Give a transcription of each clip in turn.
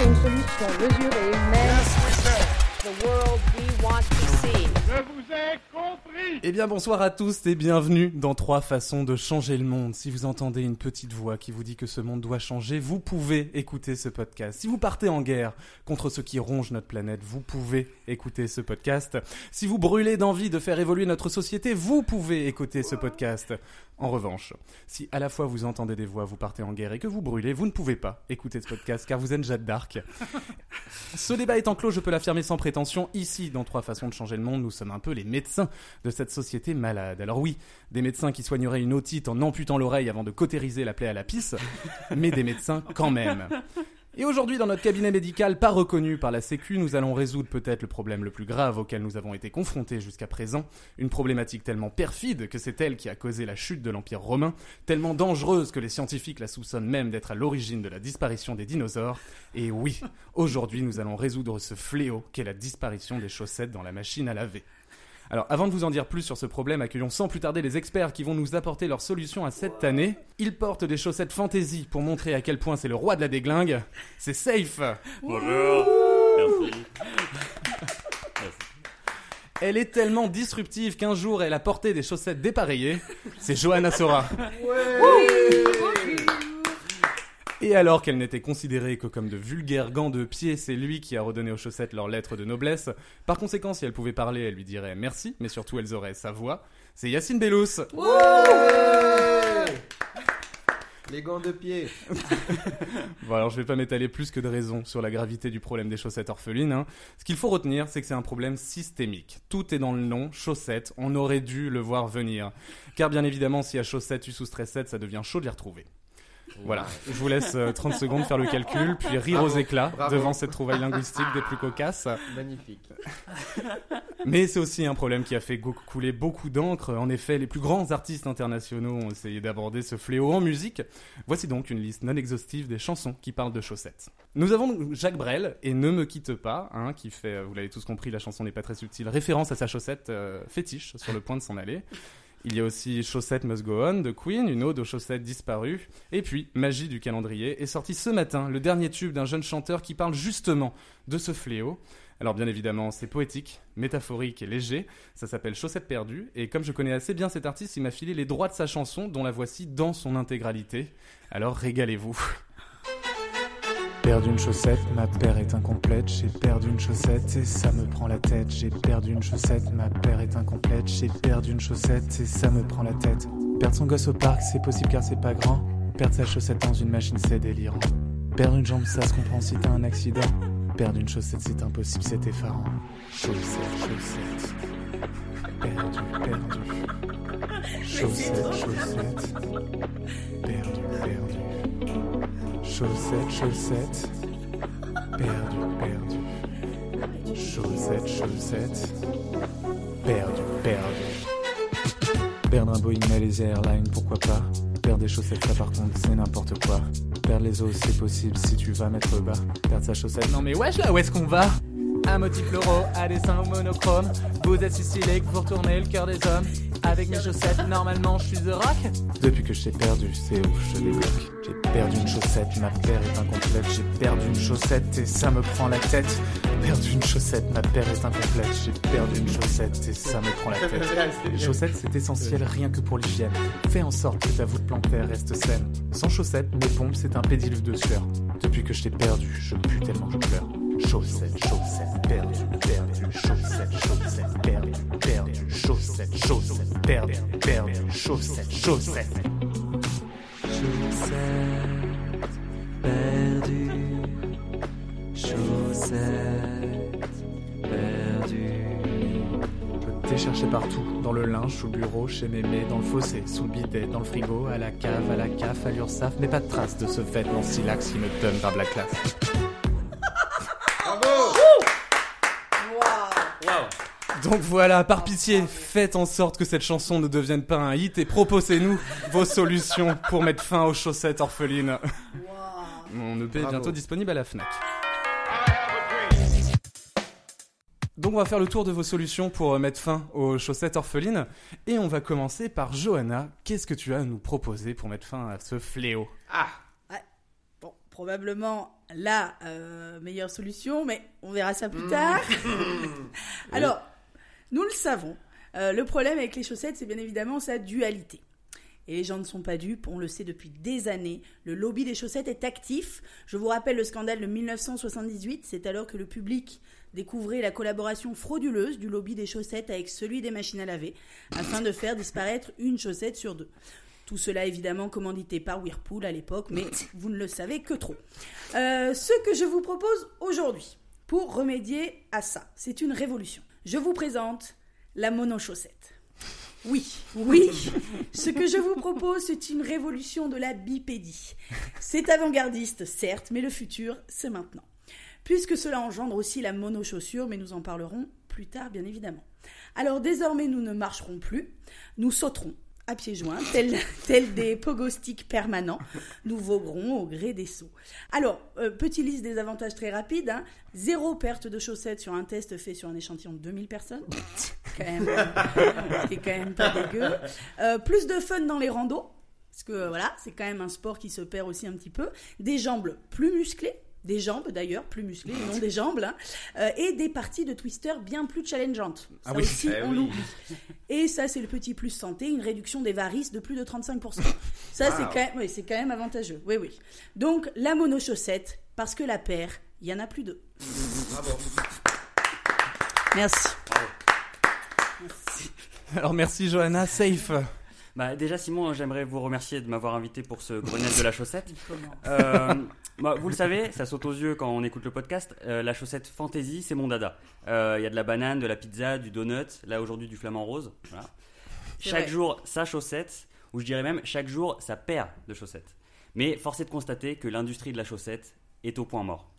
apporter une solution mesurée, the world we want to see. Eh bien bonsoir à tous et bienvenue dans trois façons de changer le monde. Si vous entendez une petite voix qui vous dit que ce monde doit changer, vous pouvez écouter ce podcast. Si vous partez en guerre contre ceux qui rongent notre planète, vous pouvez écouter ce podcast. Si vous brûlez d'envie de faire évoluer notre société, vous pouvez écouter ce podcast. En revanche, si à la fois vous entendez des voix, vous partez en guerre et que vous brûlez, vous ne pouvez pas écouter ce podcast car vous êtes Jeanne d'Arc. Ce débat étant clos, je peux l'affirmer sans prétention. Ici, dans Trois façons de changer le monde, nous sommes un peu les médecins de cette société malade. Alors oui, des médecins qui soigneraient une otite en amputant l'oreille avant de cautériser la plaie à la pisse, mais des médecins quand même. Et aujourd'hui, dans notre cabinet médical pas reconnu par la Sécu, nous allons résoudre peut-être le problème le plus grave auquel nous avons été confrontés jusqu'à présent. Une problématique tellement perfide que c'est elle qui a causé la chute de l'Empire romain, tellement dangereuse que les scientifiques la soupçonnent même d'être à l'origine de la disparition des dinosaures. Et oui, aujourd'hui, nous allons résoudre ce fléau qu'est la disparition des chaussettes dans la machine à laver. Alors, avant de vous en dire plus sur ce problème, accueillons sans plus tarder les experts qui vont nous apporter leur solution à cette année. Ils portent des chaussettes fantasy pour montrer à quel point c'est le roi de la déglingue. C'est Safe Bonjour. Merci. Elle est tellement disruptive qu'un jour elle a porté des chaussettes dépareillées. C'est Johanna Sora. Et alors qu'elle n'était considérée que comme de vulgaires gants de pied, c'est lui qui a redonné aux chaussettes leur lettre de noblesse. Par conséquent, si elle pouvait parler, elle lui dirait merci, mais surtout elles auraient sa voix. C'est Yacine Bellous. Les gants de pied. Bon, alors je vais pas m'étaler plus que de raison sur la gravité du problème des chaussettes orphelines. hein. Ce qu'il faut retenir, c'est que c'est un problème systémique. Tout est dans le nom, chaussettes, on aurait dû le voir venir. Car bien évidemment, si à chaussettes U sous stressette, ça devient chaud de les retrouver. Voilà, je vous laisse euh, 30 secondes faire le calcul, puis rire Bravo, aux éclats bravo. devant cette trouvaille linguistique des plus cocasses. Magnifique. Mais c'est aussi un problème qui a fait couler beaucoup d'encre. En effet, les plus grands artistes internationaux ont essayé d'aborder ce fléau en musique. Voici donc une liste non exhaustive des chansons qui parlent de chaussettes. Nous avons Jacques Brel et Ne me quitte pas, hein, qui fait, euh, vous l'avez tous compris, la chanson n'est pas très subtile, référence à sa chaussette euh, fétiche sur le point de s'en aller. Il y a aussi Chaussette Must Go On de Queen, une ode aux chaussettes disparues. Et puis, Magie du calendrier est sorti ce matin, le dernier tube d'un jeune chanteur qui parle justement de ce fléau. Alors bien évidemment, c'est poétique, métaphorique et léger. Ça s'appelle Chaussette perdue. Et comme je connais assez bien cet artiste, il m'a filé les droits de sa chanson, dont la voici dans son intégralité. Alors régalez-vous. Perdu une chaussette, ma paire est incomplète. J'ai perdu une chaussette et ça me prend la tête. J'ai perdu une chaussette, ma paire est incomplète. J'ai perdu une chaussette et ça me prend la tête. Perdre son gosse au parc, c'est possible car c'est pas grand. Perdre sa chaussette dans une machine, c'est délirant. Perdre une jambe, ça se comprend si t'as un accident. Perdre une chaussette, c'est impossible, c'est effarant. Chaussette, chaussette. Perdu, perdu. Chaussette, chaussette. Perdu, perdu. Chaussette, chaussette. Perdu, perdu. Chaussette, chaussette. Perdu, perdu. Perdre un Boeing Malaysia Airlines, pourquoi pas? Perdre des chaussettes, ça par contre, c'est n'importe quoi. Perdre les os, c'est possible si tu vas mettre bas. Perdre sa chaussette, Non mais wesh là, où est-ce qu'on va? Un motif fluoro, à dessin monochrome. Vous êtes si stylé que vous retournez le cœur des hommes. Avec mes chaussettes, normalement je suis The Rock. Depuis que je t'ai perdu, c'est ouf, je débloque. J'ai perdu une chaussette, ma paire est incomplète. J'ai perdu une chaussette et ça me prend la tête. Perdu une chaussette, ma paire est incomplète. J'ai perdu une chaussette et ça me prend la tête. Les chaussettes, c'est essentiel rien que pour l'hygiène. Fais en sorte que ta voûte plantaire reste saine. Sans chaussettes, mes pompes, c'est un pédiluve de sueur. Depuis que je t'ai perdu, je pue tellement que je pleure. Chaussettes, chaussettes, perdu, perdu, chaussettes, chaussettes, perdu, perdu, chaussettes, chaussettes, perdu, perdu, chaussettes, chaussettes. Chaussettes perdues, chaussettes perdues. T'es cherché partout, dans le linge, sous le bureau, chez mémé, dans le fossé, sous le bidet, dans le frigo, à la cave, à la caf, à l'ursaf, mais pas de trace de ce vêtement silax qui me donne par de la classe. Donc voilà, par pitié, faites en sorte que cette chanson ne devienne pas un hit et proposez-nous vos solutions pour mettre fin aux chaussettes orphelines. Mon EP est bientôt disponible à la FNAC. Donc on va faire le tour de vos solutions pour euh, mettre fin aux chaussettes orphelines. Et on va commencer par Johanna. Qu'est-ce que tu as à nous proposer pour mettre fin à ce fléau? Ah Ouais. Bon, probablement la euh, meilleure solution, mais on verra ça Mmh. plus tard. Alors, nous le savons, euh, le problème avec les chaussettes, c'est bien évidemment sa dualité. Et les gens ne sont pas dupes, on le sait depuis des années. Le lobby des chaussettes est actif. Je vous rappelle le scandale de 1978, c'est alors que le public découvrait la collaboration frauduleuse du lobby des chaussettes avec celui des machines à laver, afin de faire disparaître une chaussette sur deux. Tout cela évidemment commandité par Whirlpool à l'époque, mais vous ne le savez que trop. Euh, ce que je vous propose aujourd'hui, pour remédier à ça, c'est une révolution. Je vous présente la monochaussette. Oui, oui, ce que je vous propose, c'est une révolution de la bipédie. C'est avant-gardiste, certes, mais le futur, c'est maintenant. Puisque cela engendre aussi la monochaussure, mais nous en parlerons plus tard, bien évidemment. Alors désormais, nous ne marcherons plus, nous sauterons à pieds joints, tels, tels des pogostiques permanents. Nous voguerons au gré des sauts. Alors, euh, petite liste des avantages très rapide. hein. Zéro perte de chaussettes sur un test fait sur un échantillon de 2000 personnes. quand même, c'est quand même pas dégueu. Euh, plus de fun dans les randos. Parce que voilà, c'est quand même un sport qui se perd aussi un petit peu. Des jambes plus musclées. Des jambes d'ailleurs, plus musclées, non des jambes. hein. Euh, et des parties de twister bien plus challengeantes. Ça Ah oui. aussi, Eh on oui. l'oublie. Et ça, c'est le petit plus santé, une réduction des varices de plus de 35%. Ça, c'est quand, même- oui, c'est quand même avantageux. Oui, oui. Donc, la monochaussette, parce que la paire, il y en a plus deux. Bravo. Merci. Merci. Alors merci Johanna, safe. Bah, déjà, Simon, j'aimerais vous remercier de m'avoir invité pour ce Grenelle de la chaussette. Euh, bah, vous le savez, ça saute aux yeux quand on écoute le podcast. euh, la chaussette fantasy, c'est mon dada. Euh, Il y a de la banane, de la pizza, du donut, là aujourd'hui du flamant rose. Voilà. Chaque vrai. jour, sa chaussette, ou je dirais même chaque jour, sa paire de chaussettes. Mais force est de constater que l'industrie de la chaussette est au point mort.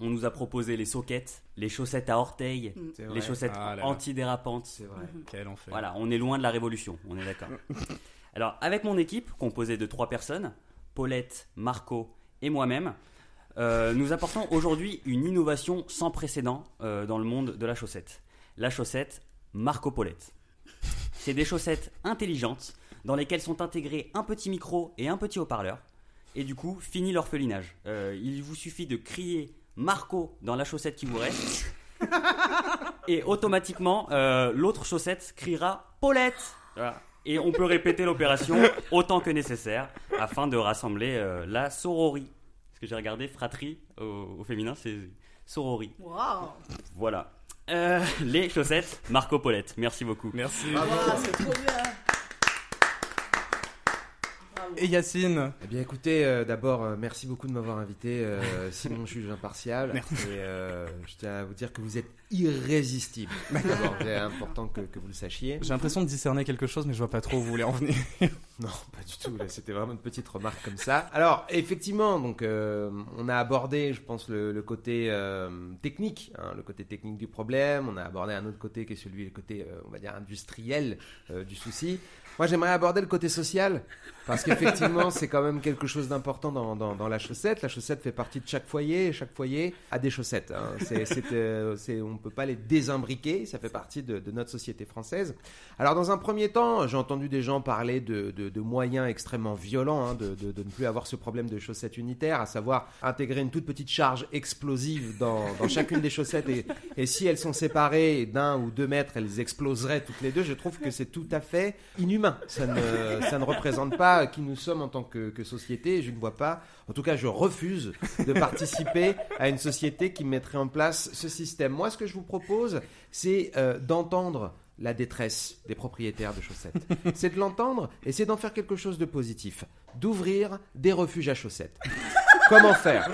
On nous a proposé les soquettes, les chaussettes à orteils, C'est les vrai. chaussettes Ah là là. antidérapantes. C'est vrai. Quel enfer. Voilà, on est loin de la révolution, on est d'accord. Alors, avec mon équipe, composée de trois personnes, Paulette, Marco et moi-même, euh, nous apportons aujourd'hui une innovation sans précédent euh, dans le monde de la chaussette. La chaussette Marco Paulette. C'est des chaussettes intelligentes dans lesquelles sont intégrés un petit micro et un petit haut-parleur. Et du coup, fini l'orphelinage. Euh, il vous suffit de crier Marco dans la chaussette qui vous reste. Et automatiquement, euh, l'autre chaussette criera Paulette Voilà. Et on peut répéter l'opération autant que nécessaire afin de rassembler euh, la sororie. Parce que j'ai regardé fratrie au, au féminin, c'est sorori. Waouh Voilà. Euh, les chaussettes Marco Paulette. Merci beaucoup. Merci. C'est trop bien. Et Yacine Eh bien, écoutez, euh, d'abord, euh, merci beaucoup de m'avoir invité, euh, Simon Juge Impartial. Merci. Et euh, je tiens à vous dire que vous êtes irrésistible. D'abord, c'est important que, que vous le sachiez. J'ai l'impression de discerner quelque chose, mais je vois pas trop où vous voulez en venir. Non, pas du tout. là, C'était vraiment une petite remarque comme ça. Alors, effectivement, donc, on a abordé, je pense, le, le côté technique, hein, le côté technique du problème. On a abordé un autre côté qui est celui, le côté, on va dire, industriel du souci. Moi, j'aimerais aborder le côté social, parce qu'effectivement, c'est quand même quelque chose d'important dans, dans, dans la chaussette. La chaussette fait partie de chaque foyer, et chaque foyer a des chaussettes. hein. C'est, c'est, euh, on ne peut pas les désimbriquer, ça fait partie de, notre société française. Alors, dans un premier temps, j'ai entendu des gens parler de, de- de moyens extrêmement violents, hein, de ne plus avoir ce problème de chaussettes unitaires, à savoir intégrer une toute petite charge explosive dans, dans chacune des chaussettes. Et, et si elles sont séparées d'un ou deux mètres, elles exploseraient toutes les deux. Je trouve que c'est tout à fait inhumain. Ça ne, ça ne représente pas qui nous sommes en tant que, que société. Je ne vois pas, en tout cas, je refuse de participer à une société qui mettrait en place ce système. Moi, ce que je vous propose, c'est euh, d'entendre la détresse des propriétaires de chaussettes. C'est de l'entendre et c'est d'en faire quelque chose de positif. D'ouvrir des refuges à chaussettes. Comment faire?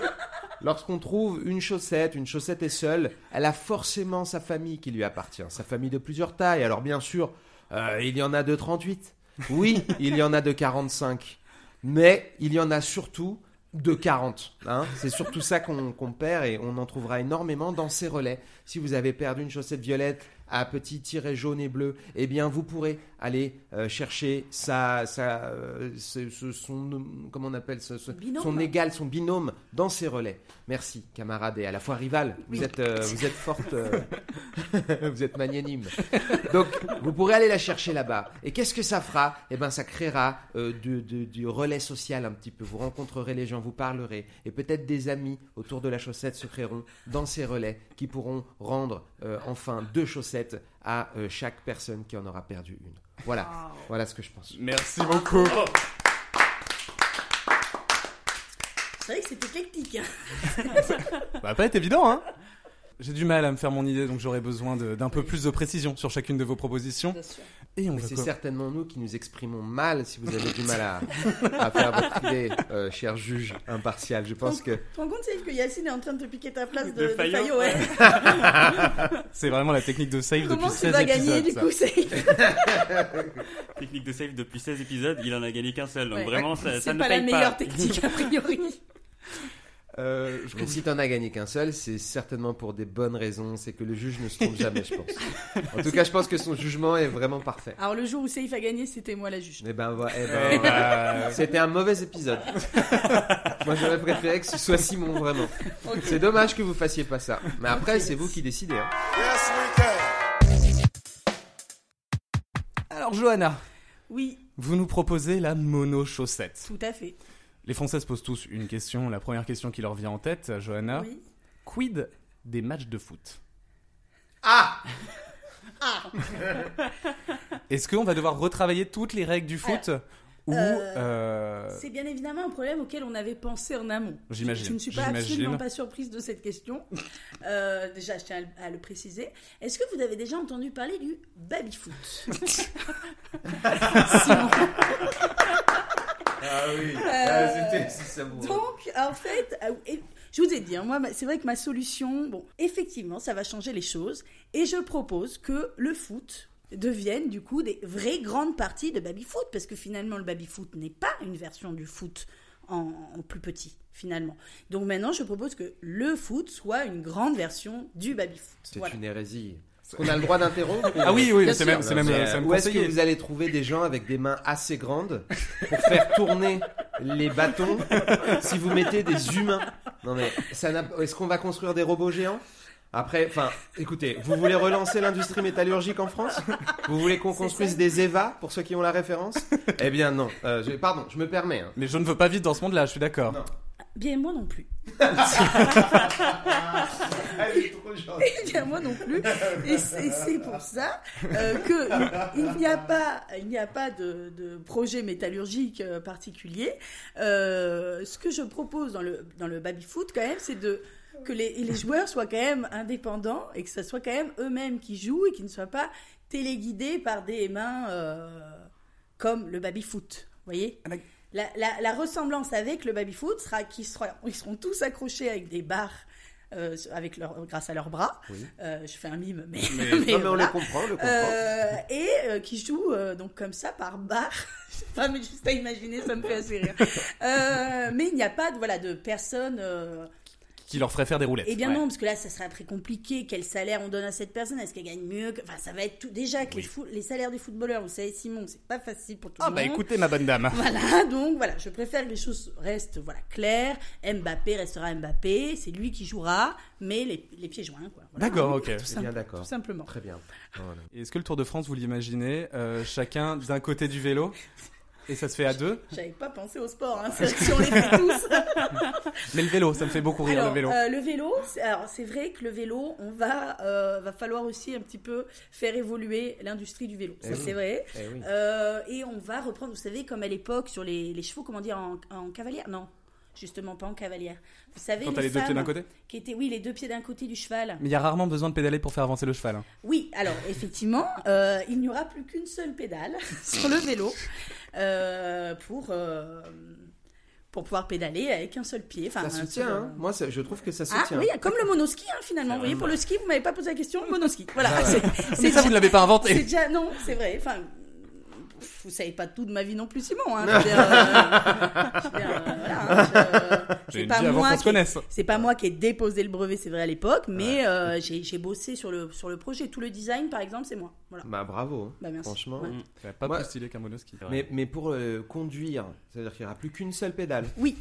Lorsqu'on trouve une chaussette, une chaussette est seule, elle a forcément sa famille qui lui appartient, sa famille de plusieurs tailles. Alors bien sûr, euh, il y en a de 38. Oui, il y en a de 45. Mais il y en a surtout de 40. hein. C'est surtout ça qu'on perd et on en trouvera énormément dans ces relais. Si vous avez perdu une chaussette violette, à petit tiret jaune et bleu, eh bien vous pourrez aller euh, chercher sa, sa, euh, ce- ce- son, comment on appelle ce- son égal, son binôme dans ses relais. Merci, camarade et à la fois rival. Vous êtes, euh, vous êtes forte, euh, vous êtes magnanime. Donc, vous pourrez aller la chercher là-bas. Et qu'est-ce que ça fera? Eh ben, ça créera du, du- du relais social un petit peu. Vous rencontrerez les gens, vous parlerez, et peut-être des amis autour de la chaussette se créeront dans ces relais qui pourront rendre enfin deux chaussettes à euh, chaque personne qui en aura perdu une. Voilà, voilà ce que je pense. Merci beaucoup. C'est vrai que c'est éclectique. hein. Ça va pas être évident, hein J'ai du mal à me faire mon idée, donc j'aurais besoin d'un peu plus de précision sur chacune de vos propositions. Bien sûr. Et on c'est certainement nous qui nous exprimons mal si vous avez du mal à, à faire votre idée, euh, cher juge impartial. Je pense que Tu te rends compte, Saïf, que Yacine est en train de te piquer ta place de, De de Fayot, Fayot, ouais. c'est vraiment la technique de save Comment depuis tu 16 vas épisodes. gagner, du coup, Saïf Technique de save depuis 16 épisodes, il en a gagné qu'un seul. Donc Ouais. vraiment, ça, ça C'est ne pas la paye meilleure pas. technique, a priori. Euh, je Mais si t'en as gagné qu'un seul, c'est certainement pour des bonnes raisons. C'est que le juge ne se trompe jamais, je pense. En tout cas, je pense que son jugement est vraiment parfait. Alors, le jour où Saïf a gagné, c'était moi la juge. Eh ben, voilà, eh Eh ben, ben, c'était un mauvais épisode. Moi, j'aurais préféré que ce soit Simon, vraiment. C'est dommage que vous fassiez pas ça. Mais après, c'est vous qui décidez. hein. Alors, Johanna, Oui, vous nous proposez la mono-chaussette. tout à fait. Les Français se posent tous une question. La première question qui leur vient en tête, Johanna. Oui. Quid des matchs de foot? Ah Est-ce qu'on va devoir retravailler toutes les règles du foot Ou. euh, euh, C'est bien évidemment un problème auquel on avait pensé en amont. J'imagine, Je ne suis pas absolument pas surprise de cette question. Euh, déjà, je tiens à le- à le préciser. Est-ce que vous avez déjà entendu parler du baby-foot. Ah oui, Euh, c'était savoureux. Donc, en fait, euh, et je vous ai dit, hein, moi, c'est vrai que ma solution, bon, effectivement, ça va changer les choses. Et je propose que le foot devienne, du coup, des vraies grandes parties de baby-foot. Parce que finalement, le baby-foot n'est pas une version du foot en, en plus petit, finalement. Donc maintenant, je propose que le foot soit une grande version du baby-foot. C'est Voilà. une hérésie. Est-ce qu'on a le droit d'interrompre Ah oui, oui, c'est même, c'est même, Mais, c'est même Où est-ce que vous allez trouver des gens avec des mains assez grandes pour faire tourner les bâtons si vous mettez des humains? Non mais ça n'a- est-ce qu'on va construire des robots géants? Après, enfin, écoutez, vous voulez relancer l'industrie métallurgique en France? Vous voulez qu'on construise des EVA pour ceux qui ont la référence? Eh bien non. Euh, je- pardon, je me permets. hein. Mais je ne veux pas vite dans ce monde-là, je suis d'accord. Non. Bien, moi non plus. Elle est trop gentille. Moi non plus. Et c'est pour ça euh, que il n'y a pas, il n'y a pas de, projet métallurgique euh, particulier. Euh, ce que je propose dans le dans le baby foot quand même, c'est de que les, les joueurs soient quand même indépendants et que ce soit quand même eux-mêmes qui jouent et qui ne soient pas téléguidés par des mains comme le baby foot. Vous voyez? La, la, la ressemblance avec le baby foot sera qu'ils seront, ils seront tous accrochés avec des barres euh, avec leur, grâce à leurs bras. Oui. Euh, je fais un mime, mais, Mais- mais non mais on le comprend, on le comprend. Euh, et euh, qui jouent euh, donc comme ça par barre. Je sais pas, mais juste à imaginer, ça me fait assez rire. Euh, mais il n'y a pas de, voilà, de personne. Qui leur ferait faire des roulettes. Eh bien Ouais. non, parce que là, ça serait très compliqué. Quel salaire on donne à cette personne? Est-ce qu'elle gagne mieux que... Enfin, ça va être tout. Déjà que les, fou- les salaires des footballeurs, vous savez, Simon, c'est pas facile pour tout Ah le bah monde. écoutez ma bonne dame. Voilà, donc voilà, je préfère que les choses restent voilà, claires. Mbappé restera Mbappé, c'est lui qui jouera, mais les, les pieds joints. quoi. Voilà. D'accord, ok. Tout, C'est simple- bien d'accord. tout simplement. Très bien. Voilà. Et Est-ce que le Tour de France, vous l'imaginez, euh, chacun d'un côté du vélo? et ça se fait à deux J'avais pas pensé au sport, hein. c'est vrai que si on les fait tous. Mais le vélo, ça me fait beaucoup rire alors, le vélo. euh, le vélo, c'est, alors c'est vrai que le vélo, on va, euh, va falloir aussi un petit peu faire évoluer l'industrie du vélo. Ça, Eh oui. c'est vrai. Eh oui. Euh, et on va reprendre, vous savez, comme à l'époque sur les, les chevaux, comment dire, en, en cavalière? Non, justement pas en cavalière. Vous savez, Quand les les deux pieds femmes d'un côté qui étaient, oui, les deux pieds d'un côté du cheval. Mais il y a rarement besoin de pédaler pour faire avancer le cheval. hein. Oui, alors effectivement, euh, il n'y aura plus qu'une seule pédale sur le vélo euh, pour, euh, pour pouvoir pédaler avec un seul pied. Enfin, Ça un se tient, seul, hein. Moi, ça- je trouve que ça se Ah tient. oui, comme le monoski hein, finalement. Vous voyez, pour le ski, vous m'avez pas posé la question, monoski. Voilà. Ah ouais. c'est- ça, vous ne l'avez pas c'est inventé. déjà non, c'est vrai. Enfin, vous savez pas tout de ma vie non plus, Simon. Hein, je veux dire, euh, je veux dire, euh, voilà, hein, je- J'ai c'est pas moi qui- c'est pas moi qui ai déposé le brevet, c'est vrai à l'époque, mais euh, j'ai j'ai bossé sur le sur le projet. Tout le design, par exemple, c'est moi. Voilà. Bah bravo, hein. Bah, merci. franchement. Ouais. C'est pas Moi- plus stylé qu'un monoski. Mais, mais pour euh, conduire, c'est-à-dire qu'il n'y aura plus qu'une seule pédale. Oui.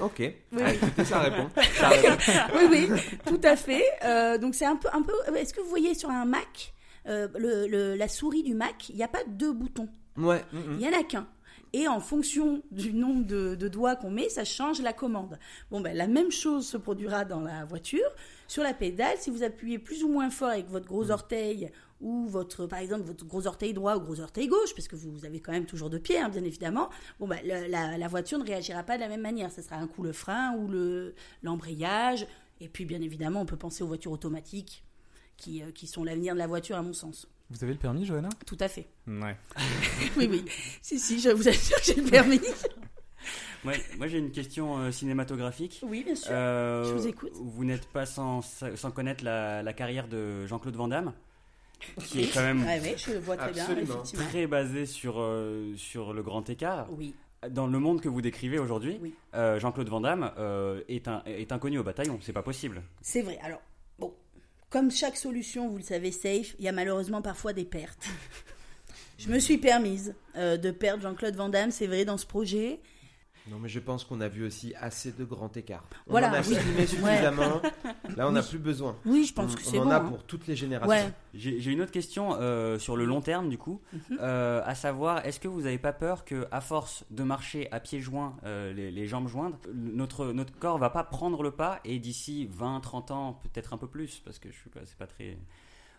Ok. Oui, Ah, oui. écoutez, ça répond. Ça répond. oui, oui, tout à fait. Euh, donc c'est un peu, un peu. Est-ce que vous voyez sur un Mac, euh, le, le- la souris du Mac, il n'y a pas deux boutons, Ouais. il y en a qu'un. Et en fonction du nombre de, de doigts qu'on met, ça change la commande. Bon, ben la même chose se produira dans la voiture. Sur la pédale, si vous appuyez plus ou moins fort avec votre gros orteil ou votre, par exemple, votre gros orteil droit ou gros orteil gauche, parce que vous avez quand même toujours deux pieds, hein, bien évidemment. Bon, ben, le- la, la voiture ne réagira pas de la même manière. Ce sera un coup le frein ou le l'embrayage. Et puis, bien évidemment, on peut penser aux voitures automatiques qui, euh, qui sont l'avenir de la voiture, à mon sens. Vous avez le permis, Johanna? Tout à fait. Ouais. Oui, oui. si, si, je vous assure que j'ai le permis. Ouais, moi j'ai une question euh, cinématographique. Oui, bien sûr. Euh, Je vous écoute. Vous n'êtes pas sans, sans connaître la, la carrière de Jean-Claude Van Damme, qui est quand même Ouais, ouais, je le vois très bien, très basé sur, euh, sur le grand écart. Oui, Dans le monde que vous décrivez aujourd'hui, Oui. euh, Jean-Claude Van Damme euh, est, un, est inconnu au bataillon. C'est pas possible. c'est vrai. Alors, comme chaque solution, vous le savez, safe, il y a malheureusement parfois des pertes. Je me suis permise euh, de perdre Jean-Claude Van Damme, c'est vrai, dans ce projet. Non, mais je pense qu'on a vu aussi assez de grands écarts. On Voilà, en a oui. filmé suffisamment. Là, on n'a Oui. plus besoin. Oui, je pense on que c'est on en bon. a hein. pour toutes les générations. Ouais. J'ai j'ai une autre question euh, sur le long terme du coup, Mhm. Euh, à savoir est-ce que vous n'avez pas peur que à force de marcher à pieds joints, euh, les, les jambes jointes, notre notre corps va pas prendre le pas et d'ici 20, 30 ans, peut-être un peu plus parce que je suis pas c'est pas très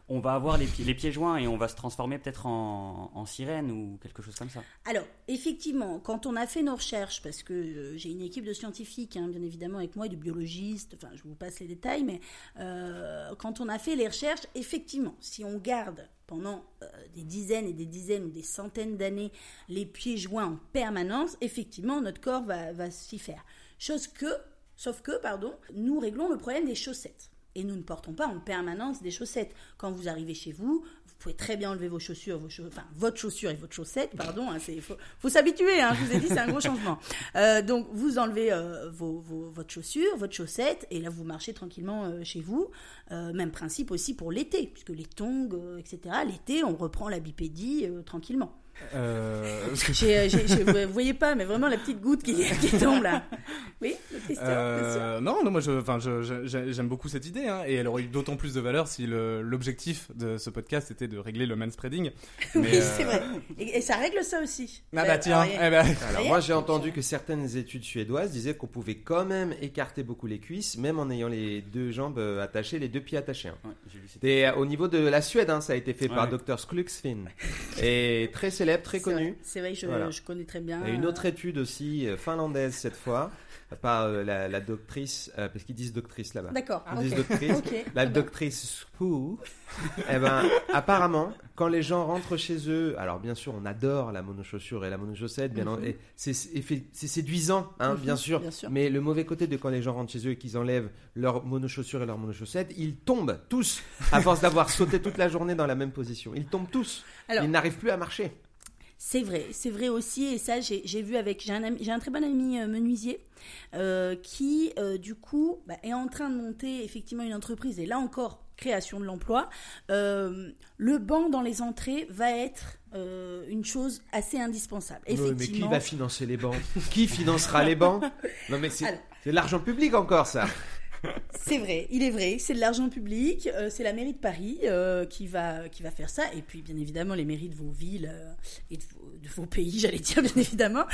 on va avoir les pieds, les pieds joints et on va se transformer peut-être en, sirène ou quelque chose comme ça. Alors, effectivement, quand on a fait nos recherches, parce que euh, j'ai une équipe de scientifiques, hein, bien évidemment, avec moi, et de biologistes, enfin, je vous passe les détails, mais euh, quand on a fait les recherches, effectivement, si on garde pendant euh, des dizaines et des dizaines ou des centaines d'années les pieds joints en permanence, effectivement, notre corps va, va s'y faire. Chose que, sauf que, pardon, nous réglons le problème des chaussettes. Et nous ne portons pas en permanence des chaussettes. Quand vous arrivez chez vous, vous pouvez très bien enlever vos chaussures, vos chau- enfin votre chaussure et votre chaussette, pardon. Hein, c'est faut, faut s'habituer. Hein, je vous ai dit, c'est un gros changement. Euh, donc vous enlevez euh, vos, vos- votre chaussure, votre chaussette, et là vous marchez tranquillement euh, chez vous. Même principe aussi pour l'été, puisque les tongs, etc. L'été, on reprend la bipédie tranquillement. Euh, euh, j'ai- vous voyez pas, mais vraiment la petite goutte qui, qui tombe là. Oui, question. Euh, non, non, moi, je, je, je- j'aime beaucoup cette idée, hein, et elle aurait eu d'autant plus de valeur si le- l'objectif de ce podcast était de régler le manspreading. Mais, oui, euh, c'est vrai. Et, et ça règle ça aussi. Ah bah tiens, alors, eh ben, Alors moi j'ai entendu que certaines études suédoises disaient qu'on pouvait quand même écarter beaucoup les cuisses, même en ayant les deux jambes attachées, les deux pieds attachés. hein. Ouais, euh, au niveau de la Suède, hein, ça a été fait par Ouais. Dr Skluxfin. Et très célèbre, très c'est connu. vrai. C'est vrai, je, Voilà. je connais très bien. A une autre étude aussi, euh, finlandaise cette fois, par euh, la, la doctrice, euh, parce qu'ils disent doctrice là-bas. D'accord. Ils ok. disent doctrice. La doctrice Spoo, eh ben, apparemment, quand les gens rentrent chez eux, alors bien sûr, on adore la monochaussure et la monochaussette, bien et c'est effe- c'est séduisant, hein, Mhm, bien, sûr, bien sûr. Mais le mauvais côté de quand les gens rentrent chez eux et qu'ils enlèvent leur monochaussure et leur monochaussette, ils tombent tous, à force d'avoir sauté toute la journée dans la même position. Ils tombent tous. Alors- ils n'arrivent plus à marcher. C'est vrai, c'est vrai aussi, et ça j'ai vu avec, j'ai un, très bon ami euh, menuisier euh, qui euh, du coup bah, est en train de monter effectivement une entreprise, et là encore création de l'emploi. Euh, le banc dans les entrées va être euh, une chose assez indispensable. Ouais, mais qui Effectivement, va financer les bancs? Qui financera les bancs? Non mais c'est Alors- c'est de l'argent public encore ça. C'est vrai, il est vrai, c'est de l'argent public, euh, c'est la mairie de Paris euh, qui, va, qui va faire ça, et puis bien évidemment les mairies de vos villes euh, et de vos, pays, j'allais dire bien évidemment,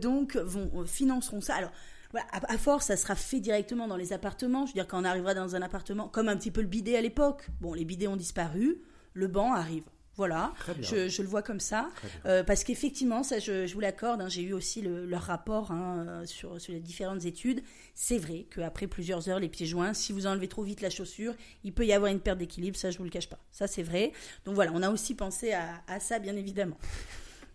donc vont, financeront ça. Alors, à, à force, ça sera fait directement dans les appartements, je veux dire quand on arrivera dans un appartement, comme un petit peu le bidet à l'époque, bon les bidets ont disparu, le banc arrive. Voilà, je, je le vois comme ça. Euh, parce qu'effectivement, ça, je, je vous l'accorde, hein, j'ai eu aussi le, leur rapport hein, euh, sur, sur les différentes études. C'est vrai qu'après plusieurs heures, les pieds joints, si vous enlevez trop vite la chaussure, il peut y avoir une perte d'équilibre, ça je vous le cache pas. Ça c'est vrai. Donc voilà, on a aussi pensé à, à ça, bien évidemment.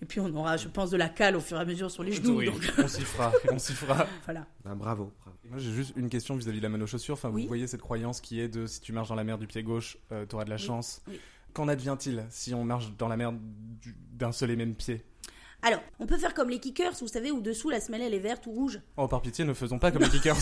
Et puis on aura, je pense, de la cale au fur et à mesure sur les genoux. oui, Donc on s'y fera, on s'y fera. voilà. Ben, bravo. bravo. Moi, j'ai juste une question vis-à-vis de la monochaussure. Enfin, Oui. vous voyez cette croyance qui est de si tu marches dans la mer du pied gauche, tu auras de la chance. Qu'en advient-il si on marche dans la merde du- d'un seul et même pied? Alors, on peut faire comme les kickers, vous savez, où dessous la semelle elle est verte ou rouge. Oh, par pitié, ne faisons pas comme les kickers.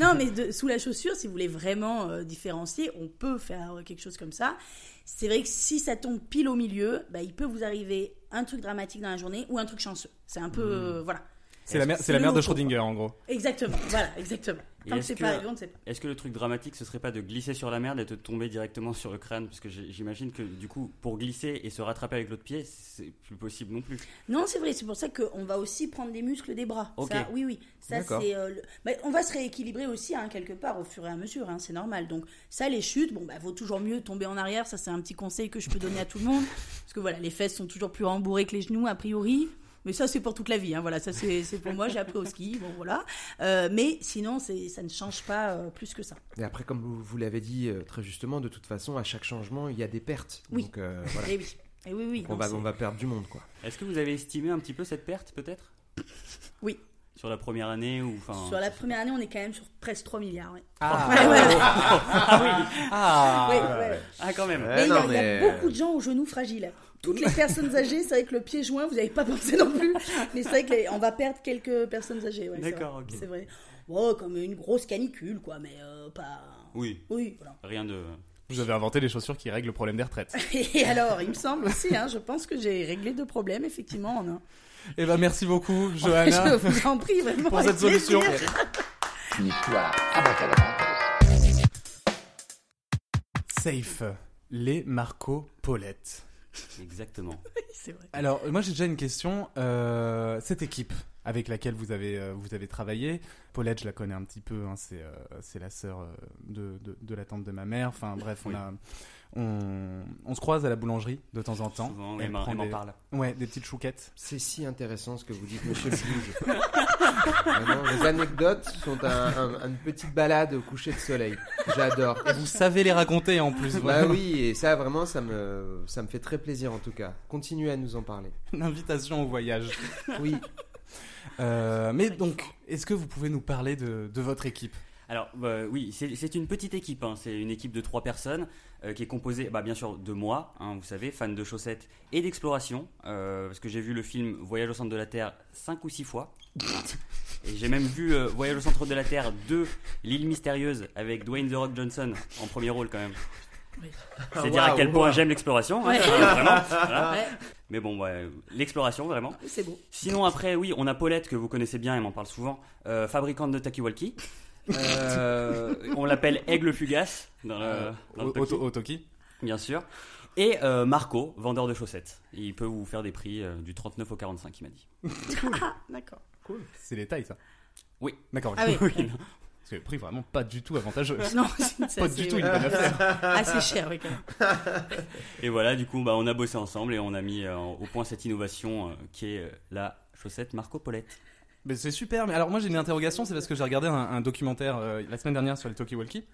Non, mais de- sous la chaussure, si vous voulez vraiment euh, différencier, on peut faire euh, quelque chose comme ça. C'est vrai que si ça tombe pile au milieu, bah, il peut vous arriver un truc dramatique dans la journée ou un truc chanceux. C'est un peu. euh, voilà. C'est la, mer- C'est la merde de. Schrödinger, en gros. Exactement. Voilà, exactement. Tant que c'est pas arrivé, on ne sait pas. Est-ce que le truc dramatique, ce serait pas de glisser sur la merde et de tomber directement sur le crâne? Parce que j'imagine que du coup, pour glisser et se rattraper avec l'autre pied, c'est plus possible non plus. Non, c'est vrai, c'est pour ça qu'on va aussi prendre des muscles des bras. Ok. Ça, oui, oui. Ça, D'accord. c'est. euh, le- bah, on va se rééquilibrer aussi, hein, quelque part, au fur et à mesure, hein, c'est normal. Donc, ça, les chutes, bon, bah, vaut toujours mieux tomber en arrière. Ça, c'est un petit conseil que je peux donner à tout le monde. Parce que voilà, les fesses sont toujours plus rembourrées que les genoux, a priori. Mais ça, c'est pour toute la vie. Hein. Voilà, ça, c'est pour moi. J'ai appris au ski. Bon, voilà. Euh, mais sinon, c'est- ça ne change pas euh, plus que ça. Et après, comme vous, vous l'avez dit euh, très justement, de toute façon, à chaque changement, il y a des pertes. Oui. Donc euh, voilà. Et oui. Et oui, oui. Donc, on, va, on va perdre du monde, quoi. Est-ce que vous avez estimé un petit peu cette perte, peut-être? Oui. Sur la première année ou enfin. Sur la première année, on est quand même sur presque 3 milliards. ouais. Ah, Ouais, ouais, ouais. Ah, Oui, ouais, ouais. Ah, quand même. Mais il y, a- y beaucoup de gens aux genoux fragiles. Toutes les personnes âgées, c'est vrai que le pied joint, vous n'avez pas pensé non plus. Mais c'est vrai qu'on va perdre quelques personnes âgées. c'est D'accord, vrai. ok. C'est vrai. Oh, comme une grosse canicule, quoi, mais euh, pas. Oui, Oui, voilà. rien de. Vous avez inventé des chaussures qui règlent le problème des retraites. Et alors, il me semble aussi, hein, je pense que j'ai réglé deux problèmes, effectivement. en un. Eh ben, merci beaucoup, Johanna. Je vous en prie, vraiment. Pour cette solution. Safe, les Marco Paulette. Exactement. C'est vrai. Alors, moi j'ai déjà une question. Euh, cette équipe avec laquelle vous avez, euh, vous avez travaillé, Paulette, je la connais un petit peu, hein, c'est, euh, c'est la sœur de, de, de la tante de ma mère. Enfin bref, on, Oui. a, on, on se croise à la boulangerie de temps en temps. Souvent, Elle elle m'en prend des- parle. Ouais, des petites chouquettes. C'est si intéressant ce que vous dites, monsieur le juge. Vraiment, les anecdotes sont un- un- une petite balade au coucher de soleil. J'adore. Et vous savez les raconter en plus. Bah oui, et ça vraiment, ça me, ça me fait très plaisir en tout cas. Continuez à nous en parler. Une invitation au voyage. Oui. Euh, mais donc, est-ce que vous pouvez nous parler de, de votre équipe? Alors bah, oui, c'est une petite équipe. hein. C'est une équipe de trois personnes euh, qui est composée, bah, bien sûr, de moi, hein, vous savez, fan de chaussettes et d'exploration, euh, parce que j'ai vu le film Voyage au centre de la Terre cinq ou six fois. Et j'ai même vu euh, Voyage au centre de la Terre 2, l'île mystérieuse, avec Dwayne The Rock Johnson en premier rôle quand même. Oui. C'est dire à quel point j'aime l'exploration. hein, Ouais. vraiment, voilà. Ouais, Mais bon, ouais, l'exploration vraiment. c'est beau. Sinon, après, oui, on a Paulette que vous connaissez bien, elle m'en parle souvent, euh, fabricante de Takiwalki. Euh, on l'appelle Aigle Fugace dans le, dans le au, Toki, au- au Toki bien sûr. Et euh, Marco, vendeur de chaussettes. Il peut vous faire des prix euh, du 39 au 45, il m'a dit. Ah, d'accord. C'est les tailles, ça Oui. D'accord. Ah oui. Parce que le prix vraiment pas du tout avantageux. Non, c'est Pas assez, du tout une bonne affaire. assez cher, oui, quand même. Et voilà, du coup, bah, on a bossé ensemble et on a mis euh, au point cette innovation euh, qui est euh, la chaussette Marco Paulette. C'est super. Mais alors moi j'ai une interrogation, c'est parce que j'ai regardé un, documentaire euh, la semaine dernière sur les Talkie-Walkie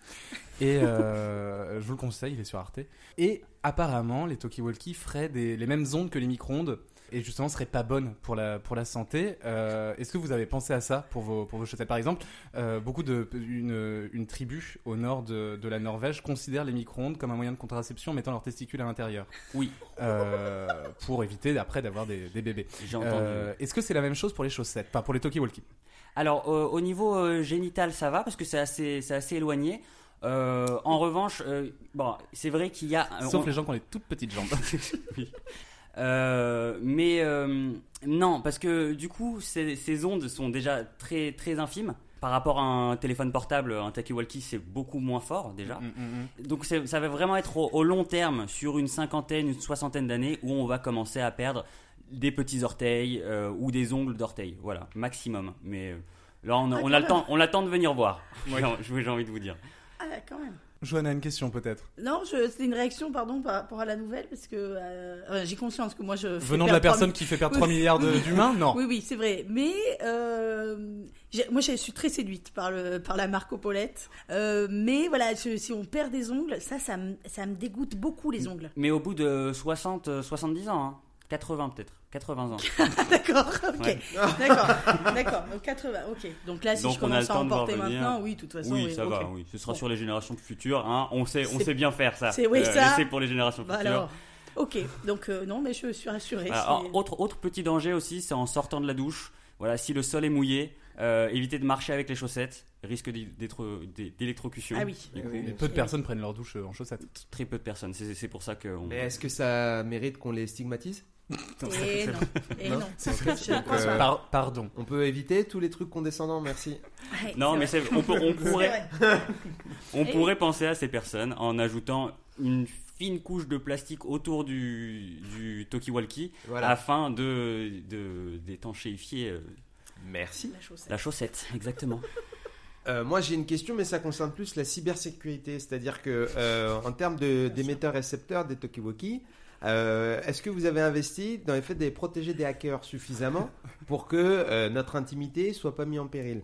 et euh, je vous le conseille, il est sur Arte. Et apparemment les Talkie-Walkie feraient des- les mêmes ondes que les micro-ondes et justement seraient pas bonnes pour la pour la santé. Euh, Est-ce que vous avez pensé à ça pour vos pour vos chaussettes Par exemple, euh, beaucoup de une, une tribu au nord de, de la Norvège considère les micro-ondes comme un moyen de contraception en mettant leurs testicules à l'intérieur. Oui. Euh, pour éviter après d'avoir des, des bébés. J'ai entendu. Est-ce que c'est la même chose pour les chaussettes? Pas pour les Talkie-Walkie. Alors, euh, au niveau génital, ça va parce que c'est assez, assez éloigné. Euh, en revanche, euh, bon, c'est vrai qu'il y a. Sauf on- les gens qui ont les toutes petites jambes. Oui. Euh, mais euh, non, parce que du coup, ces, ces ondes sont déjà très, très infimes. Par rapport à un téléphone portable, un talkie-walkie, c'est beaucoup moins fort déjà. Mm, Donc c'est- ça va vraiment être au, au long terme, sur une cinquantaine, une soixantaine d'années, où on va commencer à perdre des petits orteils euh, ou des ongles d'orteils. Voilà, maximum. Mais euh, là, on a, Ah, on a le temps, on a le temps de venir voir. Ouais. J'ai j'ai envie de vous dire. Ah, quand même. Johanna, une question peut-être. Non, c'était une réaction, pardon, par rapport à la nouvelle, parce que euh, j'ai conscience que moi je. Venant de la personne qui fait perdre Oui. 3 milliards d'humains Non. Oui, oui, c'est vrai. Mais euh, j'ai- moi, je suis très séduite par, le, par la Marco Paulette. Euh, mais voilà, je- si on perd des ongles, ça, ça me, ça me dégoûte beaucoup les ongles. Mais au bout de 60, euh, 70 ans, hein. 80 peut-être, 80 ans. D'accord, ok. Ouais. D'accord, d'accord. Donc 80, ok. Donc là, si Donc, je on a le commence à temps en de porter revenir. maintenant, oui, de toute façon. oui, ça ok. va, oui. Ce sera Bon. sur les générations futures. Hein. On, sait, on C'est- sait bien faire ça. c'est- oui, ça. laissez pour les générations Bah futures. alors, ok. Donc euh, non, mais je suis rassurée. Voilà. c'est- Alors, autre, autre petit danger aussi, c'est en sortant de la douche. Voilà, si le sol est mouillé, euh, évitez de marcher avec les chaussettes. Risque d'électrocution. Ah oui. Coup, peu de personnes prennent leur douche euh, en chaussettes. Très peu de personnes. C'est c'est pour ça que. on- Mais est-ce que ça mérite qu'on les stigmatise? Et non, et Non. non. Je Euh. Par- pardon. On peut éviter tous les trucs condescendants, merci. Ouais, Non, mais on, peut- on C'est pourrait, vrai. on Et pourrait penser à ces personnes en ajoutant une fine couche de plastique autour du, du Voilà. afin de de- d'étanchéifier euh, Merci. La chaussette. la chaussette. Exactement. Euh, moi j'ai une question, mais ça concerne plus la cybersécurité, c'est-à-dire que euh, en termes de- d'émetteurs-récepteurs des Tokiwoki, euh, est-ce que vous avez investi dans le fait de les protéger des hackers suffisamment pour que euh, notre intimité soit pas mise en péril?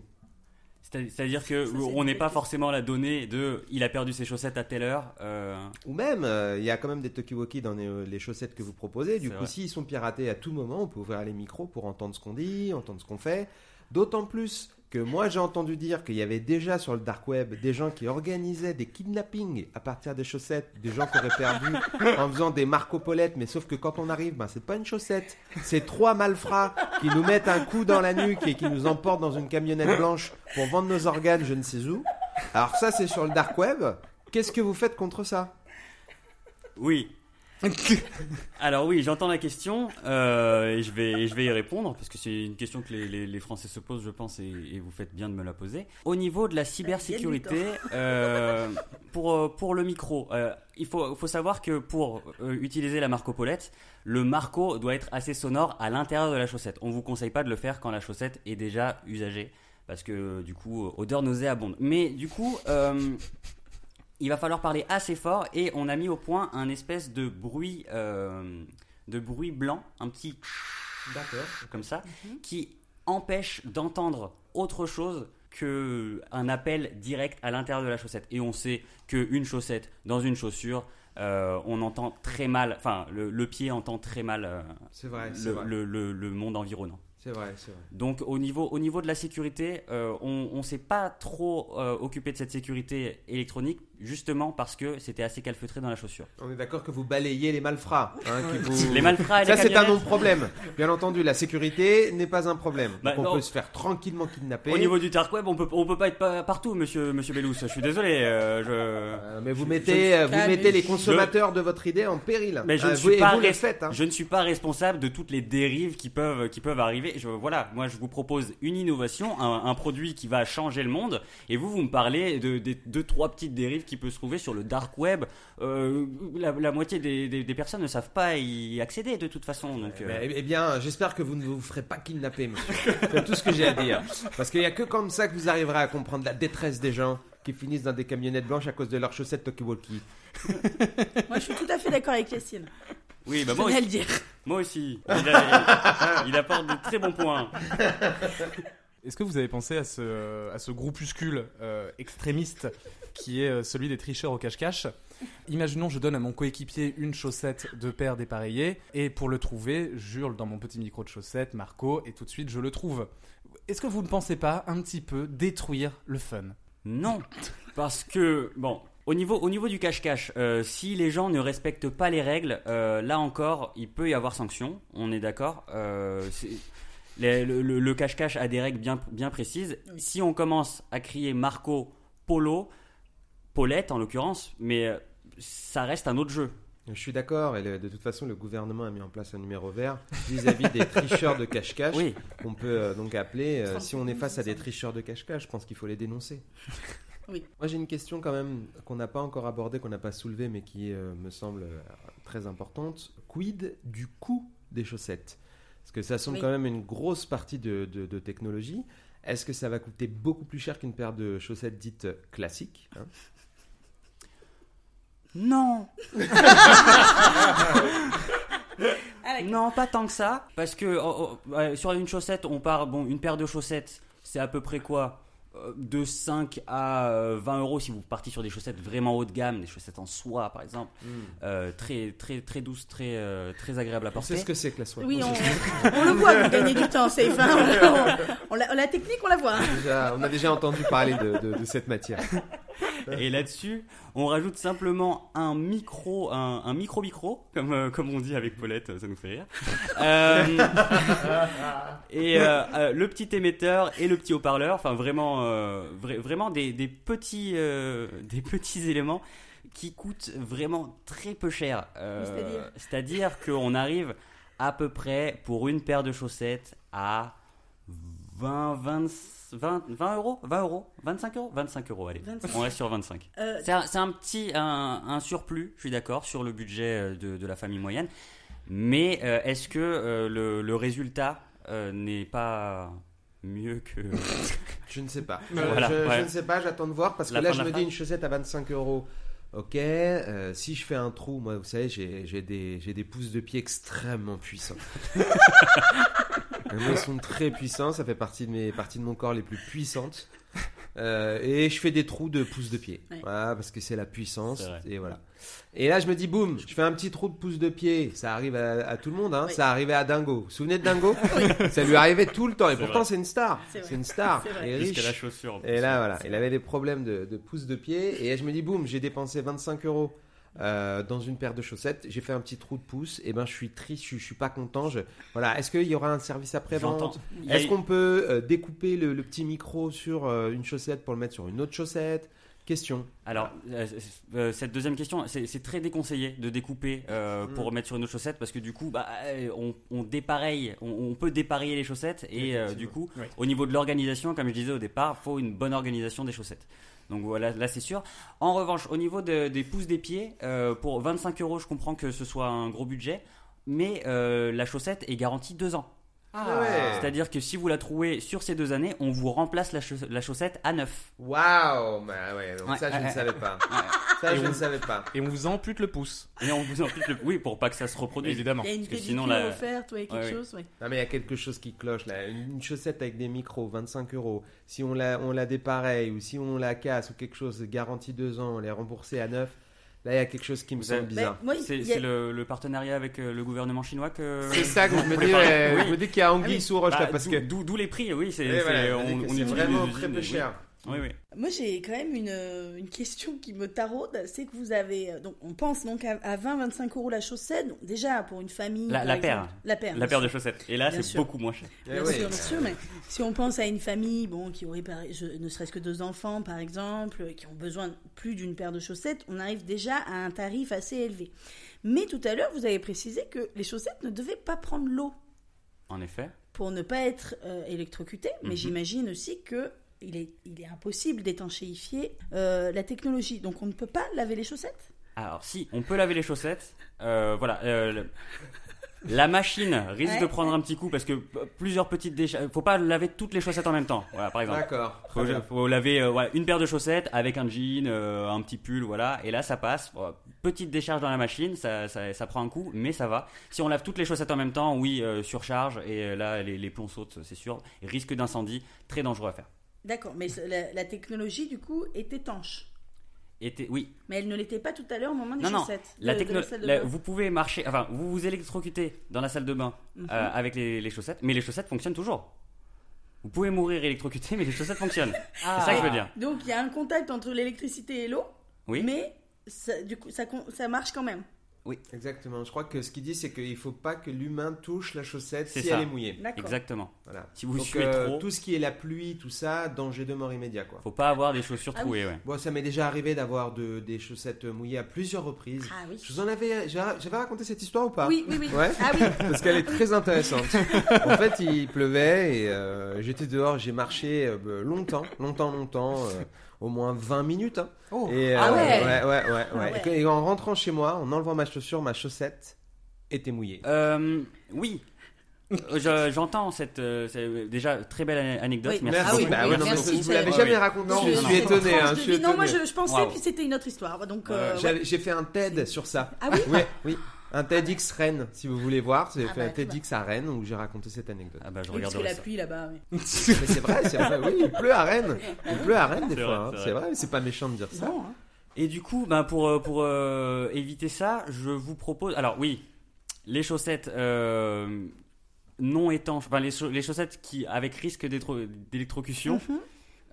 C'est- C'est-à-dire que Ça, on n'est pas forcément la donnée de il a perdu ses chaussettes à telle heure. euh, Ou même, euh, il y a quand même des Tokiwoki dans les, les chaussettes que vous proposez. Du coup, s'ils sont piratés à tout moment, on peut ouvrir les micros pour entendre ce qu'on dit, entendre ce qu'on fait. D'autant plus que moi, j'ai entendu dire qu'il y avait déjà sur le dark web des gens qui organisaient des kidnappings à partir des chaussettes, des gens qui auraient perdu en faisant des marcopolettes. Mais sauf que quand on arrive, ben, c'est pas une chaussette, c'est trois malfrats qui nous mettent un coup dans la nuque et qui nous emportent dans une camionnette blanche pour vendre nos organes, je ne sais où. Alors ça, c'est sur le dark web. Qu'est-ce que vous faites contre ça? Oui. Alors oui, j'entends la question euh, et je vais, je vais y répondre parce que c'est une question que les, les- les Français se posent, je pense, et, et vous faites bien de me la poser. Au niveau de la cybersécurité, euh, pour, euh, pour le micro, euh, il faut, faut savoir que pour utiliser la Marco Paulette, le Marco doit être assez sonore à l'intérieur de la chaussette. On vous conseille pas de le faire quand la chaussette est déjà usagée parce que du coup, odeur nauséabonde. Mais du coup, il va falloir parler assez fort et on a mis au point un espèce de bruit, euh, de bruit blanc, un petit D'accord. comme ça, Mhm. qui empêche d'entendre autre chose que un appel direct à l'intérieur de la chaussette. Et on sait qu'une chaussette dans une chaussure, euh, on entend très mal, enfin le, le pied entend très mal euh, C'est vrai, c'est le, vrai. le- le- le monde environnant. C'est vrai, c'est vrai. Donc au niveau, au niveau de la sécurité, euh, on ne s'est pas trop euh, occupé de cette sécurité électronique, justement parce que c'était assez calfeutré dans la chaussure. On est d'accord que vous balayez les malfrats. hein, qui vous- Les malfrats et Ça, c'est un non-problème. Bien entendu, la sécurité n'est pas un problème. Donc, Bah, on non. peut se faire tranquillement kidnapper. Au niveau du dark web, on peut, on peut pas être partout, monsieur, monsieur Bellous. Je suis désolé. euh, je... Euh, mais vous Je- mettez, euh, vous mettez les consommateurs de votre idée en péril. Mais je Euh, ne suis pas vous le res- faites. hein. Je ne suis pas responsable de toutes les dérives qui peuvent, qui peuvent arriver. Je, voilà, moi je vous propose une innovation, un, un produit qui va changer le monde, et vous, vous me parlez de, des deux, trois petites dérives qui peuvent se trouver sur le dark web. Euh, la, la moitié des, des- des personnes ne savent pas y accéder de toute façon. Donc, euh, eh bien, j'espère que vous ne vous ferez pas kidnapper, monsieur. C'est tout ce que j'ai à dire. Parce qu'il n'y a que comme ça que vous arriverez à comprendre la détresse des gens qui finissent dans des camionnettes blanches à cause de leurs chaussettes Tokiwoki. Moi, je suis tout à fait d'accord avec Christine. oui, bah moi, aussi, le dire. moi aussi. Il, a- il apporte de très bons points. Est-ce que vous avez pensé à ce, à ce groupuscule euh, extrémiste qui est euh, celui des tricheurs au cache-cache Imaginons, je donne à mon coéquipier une chaussette de paire dépareillée et pour le trouver, j'hurle dans mon petit micro de chaussette, Marco, et tout de suite je le trouve. Est-ce que vous ne pensez pas un petit peu détruire le fun? Non, parce que bon, au niveau au niveau du cache-cache, euh, si les gens ne respectent pas les règles, euh, là encore, il peut y avoir sanction. On est d'accord. Le cache-cache a des règles bien bien précises. Si on commence à crier Marco, Polo, Paulette en l'occurrence, mais euh, ça reste un autre jeu. Je suis d'accord, et le- de toute façon, le gouvernement a mis en place un numéro vert vis-à-vis des tricheurs de cache-cache. Oui. qu'on peut euh, donc appeler. euh, si on est face à des tricheurs de cache-cache, je pense qu'il faut les dénoncer. Oui. Moi, j'ai une question quand même qu'on n'a pas encore abordée, qu'on n'a pas soulevée, mais qui euh, me semble très importante. Quid du coût des chaussettes? Parce que ça semble Oui. quand même une grosse partie de, de- de technologie. Est-ce que ça va coûter beaucoup plus cher qu'une paire de chaussettes dites classiques hein? Non. Non, pas tant que ça, parce que oh, oh, ouais, sur une chaussette, on part, bon, une paire de chaussettes, c'est à peu près quoi euh, de 5 à euh, 20 euros si vous partez sur des chaussettes vraiment haut de gamme, des chaussettes en soie par exemple, euh, très très très douces, très euh, très agréables à On porter. sait ce que c'est que la soie? Oui, on, on le voit, vous gagnez du temps, Safe. hein. On- on la, la technique, on la voit. hein. Déjà, on a déjà entendu parler de, de- de cette matière. Et là-dessus, on rajoute simplement un micro, un, un micro micro, comme euh, comme on dit avec Paulette, ça nous fait rire. Euh, et euh, le petit émetteur et le petit haut-parleur, enfin vraiment, vra- vraiment des, des petits, des petits éléments qui coûtent vraiment très peu cher. C'est-à-dire qu'on arrive à peu près pour une paire de chaussettes à 20, 20, 20, 20 euros 20 euros 25 euros 25 euros, allez. 25. On reste sur 25. Euh, C'est un, c'est un petit un, un surplus, je suis d'accord, sur le budget euh, de, de la famille moyenne. Mais euh, est-ce que euh, le, le résultat euh, n'est pas mieux que. Je ne sais pas. Voilà, je, ne sais pas, j'attends de voir parce que là je me dis une chaussette à 25 euros. Ok, euh, si je fais un trou, moi vous savez, j'ai j'ai des, j'ai des pouces de pied extrêmement puissants. Et moi, ils sont très puissants, ça fait partie de, mes, parties de mon corps les plus puissantes. Euh, et je fais des trous de pouces de pied. Ouais. Voilà, parce que c'est la puissance. Et voilà. Et là, je me dis, boum, je fais un petit trou de pouce de pied. Ça arrive à, à tout le monde, hein. Oui. Ça arrivait à Dingo. Vous vous souvenez de Dingo Ça lui arrivait tout le temps. Et pourtant, c'est une star. C'est une star. Et riche. la chaussure. Et là, voilà, il avait des problèmes de, de pouces de pied. Et je me dis, boum, j'ai dépensé 25 euros euh, dans une paire de chaussettes. J'ai fait un petit trou de pouce. Et ben, je suis triste, je, je suis pas content. Je... Voilà, est-ce qu'il y aura un service après-vente Est-ce qu'on peut euh, découper le, le petit micro sur euh, une chaussette pour le mettre sur une autre chaussette? Question. Alors, euh, cette deuxième question, c'est très déconseillé de découper euh, pour mettre sur une autre chaussette parce que du coup, bah, on, on dépareille, on, on peut dépareiller les chaussettes et euh, du coup, Oui. au niveau de l'organisation, comme je disais au départ, faut une bonne organisation des chaussettes. Donc voilà, là c'est sûr. En revanche, au niveau de- des pouces des pieds, euh, pour 25 euros, je comprends que ce soit un gros budget, mais euh, la chaussette est garantie deux ans. Ah ouais. C'est-à-dire que si vous la trouvez sur ces deux années, on vous remplace la, la chaussette à neuf. Waouh bah ouais, donc Ouais, ça, je ouais, ne ouais. savais pas. Ça, Et je on- ne savais pas. Et on vous ampute le pouce, Et on vous implique le... Oui, pour pas que ça se reproduise. évidemment. Il y a une Parce que pédicure sinon, la- offerte, ouais, quelque Ouais, ouais. chose, ouais. Non mais il y a quelque chose qui cloche là. Une chaussette avec des micros, 25 euros. Si on la, on la dépareille ou si on la casse ou quelque chose, garantie deux ans, on les rembourser à neuf. Là, il y a quelque chose qui me semble bizarre. C'est a- le, le partenariat avec euh, le gouvernement chinois que. C'est ça que je me dis. Je me dis qu'il y a anguille Ah oui. sous roche Bah, là parce d'où- que. D'où d'où les prix, oui. C'est voilà, on, on utilise vraiment des très peu oui. cher. Oui, oui. Moi, j'ai quand même une, euh, une question qui me taraude. C'est que vous avez. euh, Donc, on pense donc à, à 20-25 euros la chaussette. Donc, déjà, pour une famille. La- paire. La paire. La paire de chaussettes. Et là, c'est beaucoup moins cher. Eh Bien oui. sûr, bien sûr, mais si on pense à une famille bon, qui aurait je- ne serait-ce que deux enfants, par exemple, qui ont besoin de plus d'une paire de chaussettes, on arrive déjà à un tarif assez élevé. Mais tout à l'heure, vous avez précisé que les chaussettes ne devaient pas prendre l'eau En effet. pour ne pas être euh, électrocuté, mais Mhm. j'imagine aussi que il est, il est impossible d'étanchéifier euh, la technologie. Donc on ne peut pas laver les chaussettes? Alors, si, on peut laver les chaussettes. Euh, voilà. euh, le- La machine risque Ouais. de prendre un petit coup parce que plusieurs petites décharges. Faut pas laver toutes les chaussettes en même temps. Voilà, par exemple. D'accord. Faut, Très bien. faut laver euh, voilà, une paire de chaussettes avec un jean, euh, un petit pull, voilà, et là ça passe. Bon, petite décharge dans la machine, ça, ça, ça prend un coup, mais ça va. Si on lave toutes les chaussettes en même temps, oui, euh, surcharge, et euh, là les, les plombs sautent, c'est sûr. Risque d'incendie, très dangereux à faire. D'accord, mais la, la technologie du coup est étanche. Était, oui, Mais elle ne l'était pas tout à l'heure au moment des non, non, chaussettes. la de- de techno- salle de la- bain. vous pouvez marcher, enfin, vous vous électrocutez dans la salle de bain Mhm. euh, avec les, les chaussettes, mais les chaussettes fonctionnent toujours. Vous pouvez mourir électrocuté, mais les chaussettes fonctionnent. C'est ça que je veux dire. Donc il y a un contact entre l'électricité et l'eau, Oui. mais ça, du coup, ça, ça marche quand même. Exactement. Je crois que ce qu'il dit, c'est qu'il faut pas que l'humain touche la chaussette si ça. elle est mouillée. D'accord. Exactement. Voilà. Si vous Donc, suez euh, trop, tout ce qui est la pluie, tout ça, danger de mort immédiat, quoi. faut pas avoir des chaussures Ah oui. trouées, ouais. Bon, ça m'est déjà arrivé d'avoir de, des chaussettes mouillées à plusieurs reprises. Ah oui. Je vous en avais, j'a- j'avais raconté cette histoire ou pas? Oui, oui, oui. Ouais. Ah oui. Parce qu'elle est très intéressante. en fait, il pleuvait et euh, j'étais dehors. J'ai marché euh, longtemps, longtemps, longtemps, euh, au moins 20 minutes. hein. Oh. Et, euh, Ah ouais. ouais, ouais, ouais, ouais. Ah ouais. Et que- Et en rentrant chez moi, en enlevant ma chaussure, ma chaussette était mouillée. Euh, oui. Euh, je- J'entends cette, euh, c'est déjà très belle ane- anecdote. Oui. Merci. Ah oui, beaucoup. bah ouais, non, mais merci, vous c'est- l'avez Ouais, jamais raconté. Non, je non, suis non. étonné. Hein, je suis. Non, moi étonné. je, je pensais Waouh. que c'était une autre histoire. Donc, euh, Euh, j'avais- J'ai fait un TED sur ça. Ah oui? Oui. Un TEDx Rennes, si vous voulez voir. J'ai Ah fait bah, un TEDx à Rennes où j'ai raconté cette anecdote. Ah bah je Oui, parce que regarderai la ça. pluie là-bas. oui. Mais c'est vrai, c'est vrai. Oui, il pleut à Rennes. Il pleut à Rennes des C'est fois. vrai, hein. c'est C'est vrai. vrai, c'est pas méchant de dire ça. Non, hein. Et du coup, ben pour, euh, pour euh, éviter ça, je vous propose. Alors, oui, les chaussettes euh, non étanches, enfin les, chau- les chaussettes qui, avec risque d'électrocution, Mhm.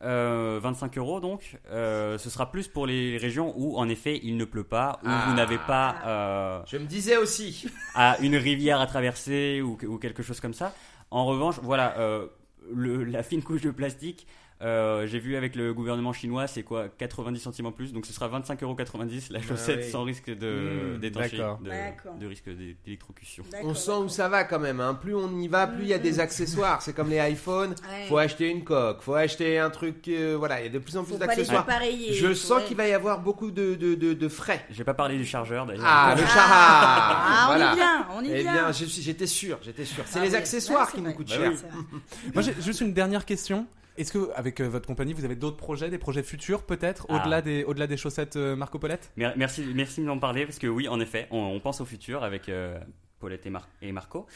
Euh, 25 euros donc, euh, ce sera plus pour les régions où en effet il ne pleut pas, où Ah. vous n'avez pas euh, Je me disais aussi. à une rivière à traverser ou, ou quelque chose comme ça. En revanche, voilà, euh, le- la fine couche de plastique, euh, j'ai vu avec le gouvernement chinois, c'est quoi 90 centimes en plus, donc ce sera 25,90€ la Ah chaussette oui. sans risque de Mmh, de, risque d'é- d'électrocution. On sent où ça va quand même. hein. Plus on y va, plus il y a des accessoires. C'est comme les iPhones. Ouais. Faut acheter une coque, faut acheter un truc. euh, voilà, il y a de plus en plus d'accessoires. Je sens ouais. qu'il va y avoir beaucoup de, de, de, de frais. J'ai pas parlé du chargeur d'ailleurs. Ah, le Ah, char Ah, on y vient, on y Eh vient. bien, j'étais sûr, j'étais sûr. C'est Ah les oui. accessoires Ouais, qui nous coûtent Bah cher. Moi, j'ai juste une dernière question. Est-ce que, avec euh, votre compagnie, vous avez d'autres projets, des projets futurs peut-être, Ah. au-delà des, au-delà des chaussettes euh, Marco Paulette Mer- Merci, merci de m'en parler parce que oui, en effet, on, on pense au futur avec euh, Paulette et, Mar- et Marco.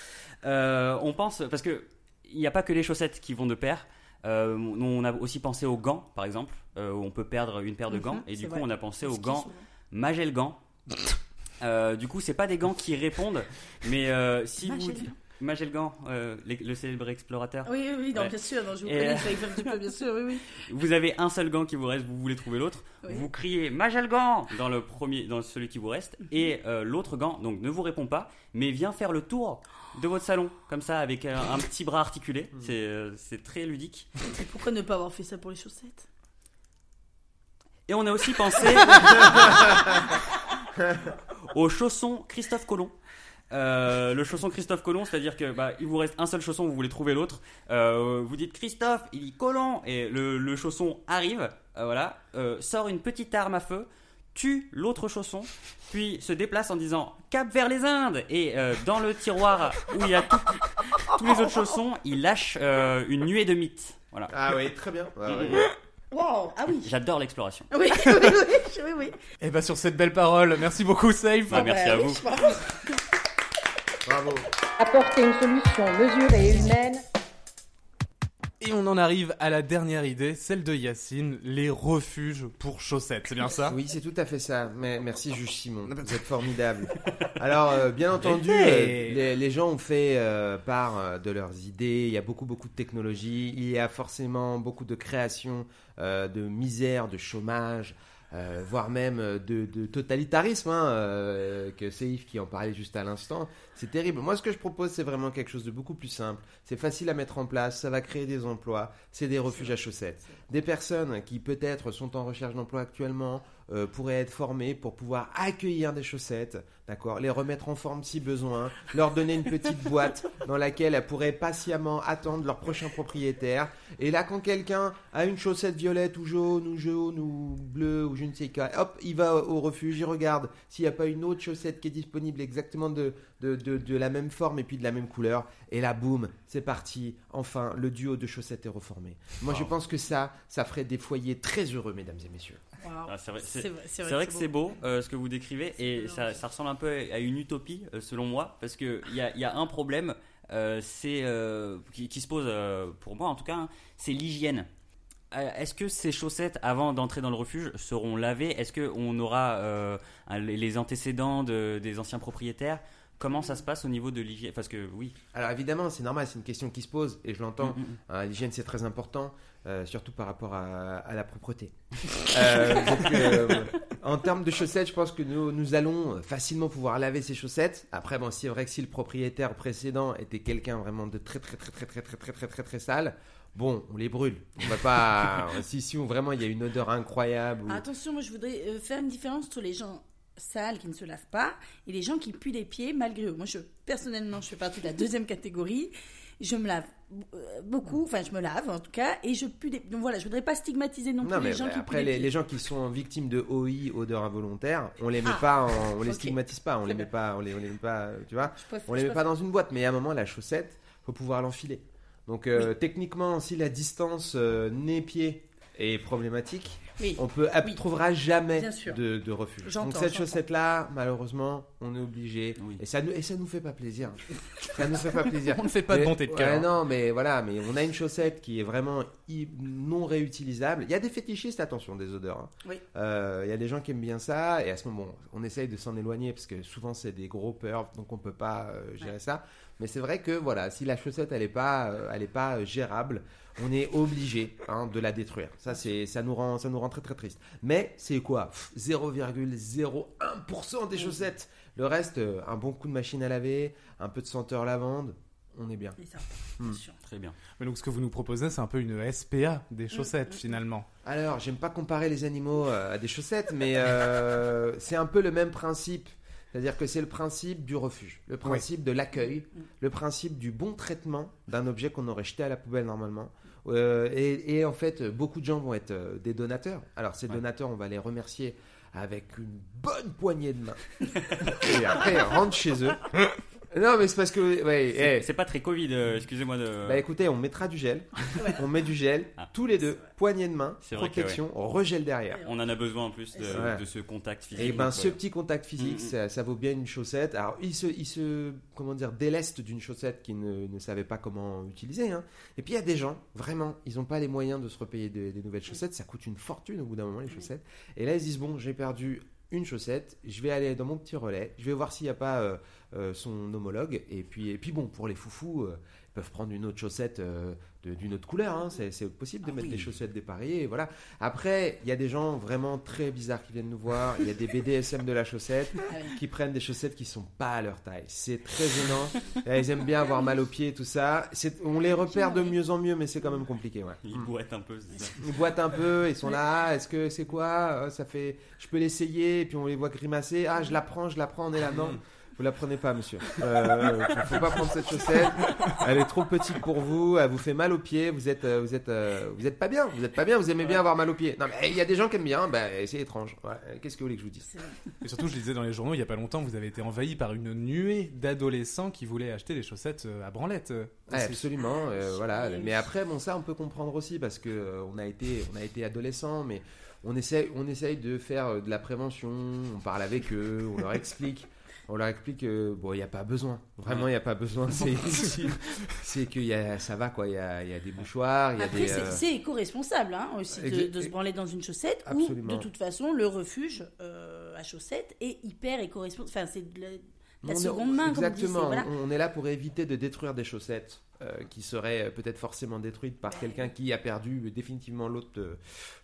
Euh, on pense parce que il n'y a pas que les chaussettes qui vont de pair. Euh, nous, on a aussi pensé aux gants, par exemple, euh, où on peut perdre une paire de Mhm, gants. Et c'est du coup, vrai. on a pensé aux gants souvent. Magel gants. Euh, du coup, c'est pas des gants qui répondent, mais euh, si vous gants. Magel gants, euh, le célèbre explorateur. Oui, oui, non, Ouais. bien sûr, non, je vous connais, euh, je peu, bien sûr, oui, oui. Vous avez un seul gant qui vous reste, vous voulez trouver l'autre. Oui. Vous criez Magelgan dans le premier, dans celui qui vous reste, Mhm. et euh, l'autre gant donc ne vous répond pas, mais vient faire le tour de votre salon comme ça avec un, un petit bras articulé. Mhm. C'est euh, c'est très ludique. Et pourquoi ne pas avoir fait ça pour les chaussettes? Et on a aussi pensé au chausson Christophe Colomb. Euh, le chausson Christophe Colomb, c'est-à-dire que bah, il vous reste un seul chausson, vous voulez trouver l'autre. Euh, vous dites Christophe, il dit Colomb, et le, le chausson arrive, euh, voilà, euh, sort une petite arme à feu, tue l'autre chausson, puis se déplace en disant Cap vers les Indes, et euh, dans le tiroir où il y a tout- tous les autres chaussons, il lâche euh, une nuée de mythes. Voilà. Ah oui, très bien. Ouais, ouais. Wow, ah oui. J'adore l'exploration. Oui, oui, oui, oui, oui, oui. Et bah sur cette belle parole, merci beaucoup Safe. Bah, merci à oui, vous. Bravo. Apporter une solution mesurée et humaine Et on en arrive à la dernière idée, celle de Yacine, les refuges pour chaussettes. C'est bien ça? Oui, c'est tout à fait ça. Mais merci, juge Simon. Vous êtes formidable. Alors, euh, bien entendu, euh, les, les gens ont fait euh, part de leurs idées. Il y a beaucoup, beaucoup de technologies. Il y a forcément beaucoup de création, euh, de misère, de chômage. Euh, voire même euh, de, totalitarisme, hein, euh, que Seif qui en parlait juste à l'instant, c'est terrible. Moi, ce que je propose, c'est vraiment quelque chose de beaucoup plus simple. C'est facile à mettre en place, ça va créer des emplois. C'est des refuges à chaussettes. Des personnes qui peut-être sont en recherche d'emploi actuellement euh, pourraient être formées pour pouvoir accueillir des chaussettes, d'accord, les remettre en forme si besoin, leur donner une petite boîte dans laquelle elles pourraient patiemment attendre leur prochain propriétaire. Et là, quand quelqu'un a une chaussette violette ou jaune ou jaune ou bleue ou je ne sais quoi, hop, il va au refuge, il regarde s'il n'y a pas une autre chaussette qui est disponible exactement de, de, de, de la même forme et puis de la même couleur. Et là, boum, c'est parti. Enfin, le duo de chaussettes est reformé. Moi, je Wow. pense que ça, ça ferait des foyers très heureux, mesdames et messieurs. Wow. Ah, c'est vrai, c'est- C'est vrai, c'est C'est vrai, vrai que c'est beau. beau euh, ce que vous décrivez et C'est ça, ressemble un peu à une utopie euh, selon moi parce qu'il y a, il y a un problème euh, c'est, euh, qui, qui se pose euh, pour moi en tout cas, hein, c'est l'hygiène. Est-ce que ces chaussettes, avant d'entrer dans le refuge, seront lavées? Est-ce qu'on aura euh, les antécédents de- des anciens propriétaires? Comment ça se passe au niveau de l'hygiène? Parce que oui. Alors évidemment, c'est normal, c'est une question qui se pose et je l'entends. Mm, mm, mm. Hein, L'hygiène, c'est très important, euh, surtout par rapport à, à la propreté. Euh, donc, euh, en termes de chaussettes, je pense que nous, nous allons facilement pouvoir laver ces chaussettes. Après, bon, c'est vrai que si le propriétaire précédent était quelqu'un vraiment de très très très très très très très très très très sale, bon, on les brûle. On va pas. si si vraiment il y a une odeur incroyable. ou- Attention, moi je voudrais faire une différence entre les gens sales qui ne se lavent pas et les gens qui puent les pieds malgré eux. Moi, je, personnellement, je fais partie de la deuxième catégorie. Je me lave euh, beaucoup, enfin je me lave en tout cas, et je pue des... Donc voilà, je voudrais pas stigmatiser non plus Non, les gens qui après, les, les gens qui sont victimes de OI, odeur involontaire, on les met Ah, pas, en- on les stigmatise pas, on les met pas, on les, on les met pas, tu vois. Préfère- On les met pas dans une boîte, mais à un moment, la chaussette, faut pouvoir l'enfiler. Donc, euh, techniquement, si la distance euh, nez-pied est problématique, Oui. on Oui. trouvera jamais de, de refuge. Donc cette chaussette-là, malheureusement, on est obligé. Oui. Et ça, et ça nous fait pas plaisir. ça nous fait pas plaisir. On ne fait pas de bonté de cœur. ouais, hein. non, mais voilà, mais on a une chaussette qui est vraiment non réutilisable. Il y a des fétichistes, attention, des odeurs. hein. Oui. Euh, il y a des gens qui aiment bien ça, et à ce moment, on essaye de s'en éloigner parce que souvent c'est des gros pervs, donc on peut pas euh, gérer ça. Mais c'est vrai que voilà, si la chaussette elle est pas, euh, elle est pas euh, gérable, on est obligé hein, de la détruire. Ça c'est, ça nous rend, ça nous rend très très triste. Mais c'est quoi? Pff, 0,01% des chaussettes. Le reste, euh, un bon coup de machine à laver, un peu de senteur lavande, on est bien. Et ça, Hmm. sûr. Très bien. Mais donc ce que vous nous proposez, c'est un peu une SPA Mm, des chaussettes finalement. Alors, j'aime pas comparer les animaux euh, à des chaussettes, mais euh, c'est un peu le même principe. C'est-à-dire que c'est le principe du refuge, le principe de l'accueil, Mm. le principe du bon traitement d'un objet qu'on aurait jeté à la poubelle normalement. Euh, et, et en fait, beaucoup de gens vont être euh, des donateurs. Alors, ces Ouais. donateurs, on va les remercier avec une bonne poignée de main. et après, ils rentrent chez eux. Non, mais c'est parce que. Ouais, C'est eh, c'est pas très Covid, euh, excusez-moi de. bah écoutez, on mettra du gel. Ouais. On met du gel, Ah. tous les deux, poignée de main, C'est protection, regel derrière. On en a besoin en plus de, Ouais. de ce contact physique. Et ben donc, ce ouais. petit contact physique, Mhm. ça, ça vaut bien une chaussette. Alors il se, il se comment dire, déleste d'une chaussette qu'ils ne, ne savaient pas comment utiliser. hein. Et puis il y a des gens, vraiment, ils n'ont pas les moyens de se repayer des, des nouvelles chaussettes. Ça coûte une fortune au bout d'un moment les chaussettes. Et là ils se disent bon, j'ai perdu une chaussette, je vais aller dans mon petit relais, je vais voir s'il n'y a pas euh, son homologue. Et puis, et puis bon, pour les foufous, euh, ils peuvent prendre une autre chaussette euh, d'une autre couleur. hein. C'est possible de Ah mettre oui. des chaussettes dépareillées. Et voilà. Après, il y a des gens vraiment très bizarres qui viennent nous voir. Il y a des BDSM de la chaussette Ah qui prennent des chaussettes qui sont pas à leur taille. C'est très gênant. Et Ils aiment bien avoir mal aux pieds, tout ça. C'est- On les repère de mieux en mieux, mais c'est quand même compliqué. Ouais. Il boite un peu, c'est ça. Ils boitent un peu, ils sont là. Ah, Est-ce que c'est quoi? Ça fait. Je peux l'essayer. Et puis on les voit grimacer. Ah, je la prends, je la prends. On est là. Non. Vous la prenez pas, monsieur. Euh, faut pas prendre cette chaussette. Elle est trop petite pour vous. Elle vous fait mal aux pieds. Vous êtes, euh, vous êtes, euh, vous êtes pas bien. Vous êtes pas bien. Vous aimez bien avoir mal aux pieds. Non, mais il y a des gens qui aiment bien. Ben, c'est étrange. Ouais. Qu'est-ce que vous voulez que je vous dise? Et surtout, je lisais dans les journaux, il y a pas longtemps, vous avez été envahi par une nuée d'adolescents qui voulaient acheter des chaussettes euh, à branlette. Ouais, absolument, euh, voilà. Mais après, bon, ça, on peut comprendre aussi parce que euh, on a été, on a été adolescent, mais on essaye, on essaye de faire de la prévention. On parle avec eux, on leur explique. On leur explique que bon, il n'y a pas besoin. Vraiment, il n'y a pas besoin. C'est, c'est que y a, ça va quoi. Il y a, y a des mouchoirs, il y a Après, des. c'est euh, c'est éco-responsable hein, aussi de, se branler dans une chaussette Absolument. ou de toute façon le refuge euh, à chaussettes est hyper éco-responsable. Enfin, c'est la, on est- seconde main, comme on dit, c'est- Exactement. voilà. On, est là pour éviter de détruire des chaussettes euh, qui seraient euh, peut-être forcément détruites par quelqu'un qui a perdu euh, définitivement l'autre,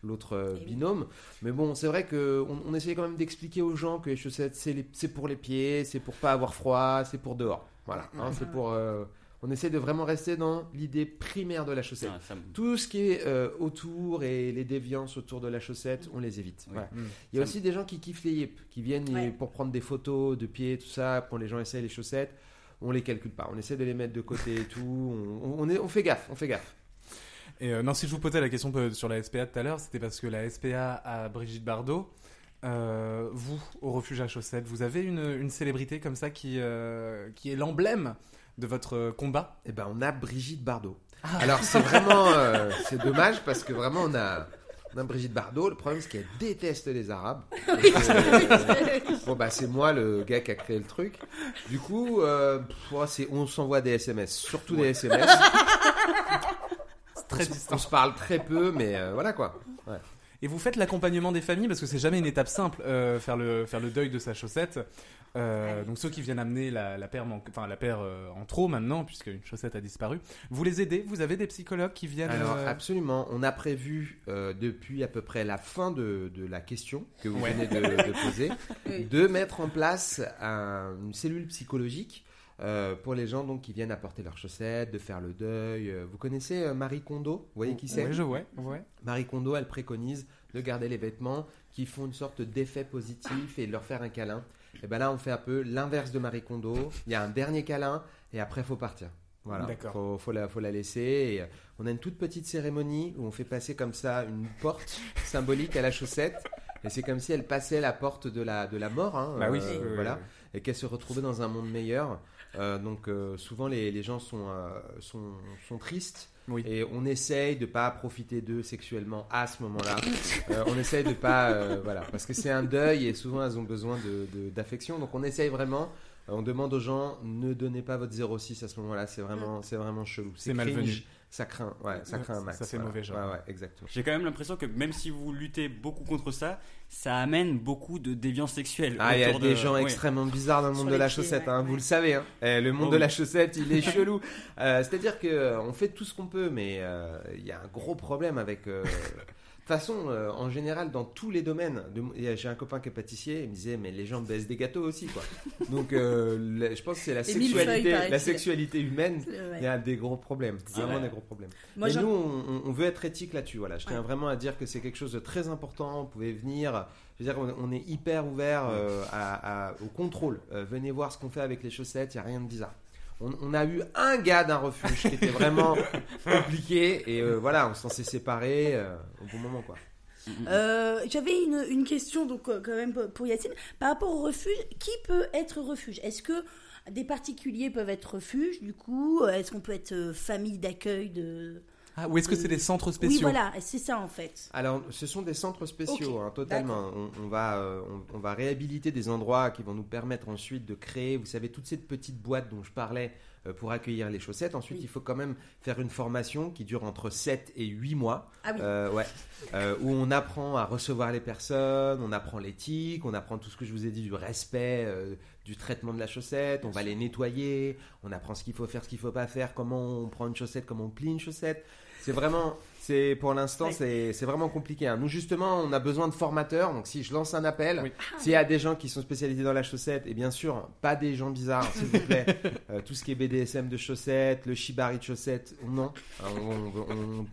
l'autre Eh oui. binôme. Mais bon, c'est vrai que on, essaye quand même d'expliquer aux gens que les chaussettes, c'est, pour les pieds, c'est pour pas avoir froid, c'est pour dehors. Voilà. hein, c'est pour. euh, on essaie de vraiment rester dans l'idée primaire de la chaussette. Ah, ça Tout ce qui est euh, autour et les déviances autour de la chaussette, on les évite. Oui. Voilà. Mm. Il y a Ça aussi des gens qui kiffent les yips, qui viennent Ouais. pour prendre des photos de pieds, tout ça, quand les gens essayent les chaussettes. On les calcule pas, on essaie de les mettre de côté et tout. On, on est, on fait gaffe, on fait gaffe. Et euh, non, si je vous posais la question sur la SPA tout à l'heure, c'était parce que la SPA à Brigitte Bardot, euh, vous, au refuge à chaussettes, vous avez une, une célébrité comme ça qui, euh, qui est l'emblème de votre euh, combat? Eh ben, on a Brigitte Bardot. Alors c'est vraiment, euh, c'est dommage parce que vraiment on a, on a Brigitte Bardot. Le problème c'est qu'elle déteste les Arabes. Et que- bon bah c'est moi le gars qui a créé le truc. Du coup, euh, pff, ouais, c'est, on s'envoie des SMS, surtout des SMS. Très on, on se parle très peu, mais euh, voilà quoi. Ouais. Et vous faites l'accompagnement des familles parce que c'est jamais une étape simple euh, faire le faire le deuil de sa chaussette. Euh, donc ceux qui viennent amener la, la paire, manque- enfin la paire euh, en trop maintenant puisque une chaussette a disparu. Vous les aidez? Vous avez des psychologues qui viennent Alors euh, absolument, on a prévu euh, depuis à peu près la fin de, de la question que vous Ouais. venez de, de poser, de mettre en place un- une cellule psychologique euh, pour les gens donc qui viennent apporter leurs chaussettes, de faire le deuil. Euh, Vous connaissez euh, Marie Kondo? Vous voyez qui c'est? Ouais, je vois. Ouais. Marie Kondo, elle préconise de garder les vêtements qui font une sorte d'effet positif et de leur faire un câlin. Et ben là, on fait un peu l'inverse de Marie Kondo. Il y a un dernier câlin et après, faut partir. Voilà, D'accord. faut, faut la, faut la laisser. Et on a une toute petite cérémonie où on fait passer comme ça une porte symbolique à la chaussette. Et c'est comme si elle passait la porte de la, de la mort, hein, Bah oui, euh, oui, oui, voilà, oui. et qu'elle se retrouvait dans un monde meilleur. Euh, donc euh, souvent les, les gens sont, euh, sont, sont tristes. Oui. Et on essaye de pas profiter d'eux sexuellement à ce moment-là. Euh, on essaye de pas, euh, voilà, parce que c'est un deuil et souvent elles ont besoin de- de- d'affection. Donc on essaye vraiment. euh, On demande aux gens ne donnez pas votre 06 à ce moment-là. C'est vraiment, c'est vraiment chelou. C'est malvenu. Ça craint, ouais, ça craint un ça- max. ça fait voilà. mauvais genre. Ouais, ouais, exactement. J'ai quand même l'impression que même si vous luttez beaucoup contre ça, ça amène beaucoup de déviance sexuelle. Ah, il y a des de- gens ouais. extrêmement bizarres dans le monde de la pieds, chaussette, hein, ouais. vous le savez. hein. Eh, le monde Oh de oui. la chaussette, il est chelou. Euh, C'est-à-dire que euh, fait tout ce qu'on peut, mais euh, il y a un gros problème avec. euh, toute façon, euh, en général, dans tous les domaines, de- j'ai un copain qui est pâtissier, il me disait, mais les gens baissent des gâteaux aussi, quoi. Donc, euh, la- je pense que c'est la sexualité, la sexualité humaine. Il y a des gros problèmes, vraiment des gros problèmes. Moi, Mais nous, on, veut être éthique là-dessus. Voilà, je tiens Ouais. vraiment à dire que c'est quelque chose de très important. Vous pouvez venir. Je veux dire, on, on est hyper ouvert euh, à- à- au contrôle. Euh, venez voir ce qu'on fait avec les chaussettes. Il y a rien de bizarre. On, on a eu un gars d'un refuge qui était vraiment compliqué et euh, voilà, on s'en s'est séparés euh, au bon moment quoi. Euh, J'avais une, une question donc quand même pour- Yacine par rapport au refuge. Qui peut être refuge? Est-ce que des particuliers peuvent être refuge Du coup, est-ce qu'on peut être famille d'accueil de Ah, ou est-ce que c'est des centres Oui, spéciaux voilà, c'est ça en fait. Alors, ce sont des centres spéciaux, hein, totalement. On, on va, euh, on, on va réhabiliter des endroits qui vont nous permettre ensuite de créer, vous savez, toutes ces petites boîtes dont je parlais euh, pour accueillir les chaussettes. Ensuite, Oui. il faut quand même faire une formation qui dure entre 7 et 8 mois. Ah oui. Euh, ouais. Euh, où on apprend à recevoir les personnes, on apprend l'éthique, on apprend tout ce que je vous ai dit du respect, euh, du traitement de la chaussette, on va les nettoyer, on apprend ce qu'il faut faire, ce qu'il faut pas faire, comment on prend une chaussette, comment on plie une chaussette. C'est vraiment, c'est pour l'instant, Ouais. c'est vraiment compliqué. hein. Nous justement, on a besoin de formateurs. Donc si je lance un appel, Oui. s'il y a des gens qui sont spécialisés dans la chaussette, et bien sûr, pas des gens bizarres, s'il vous plaît. Euh, tout ce qui est BDSM de chaussettes, le shibari de chaussettes, non, Hein,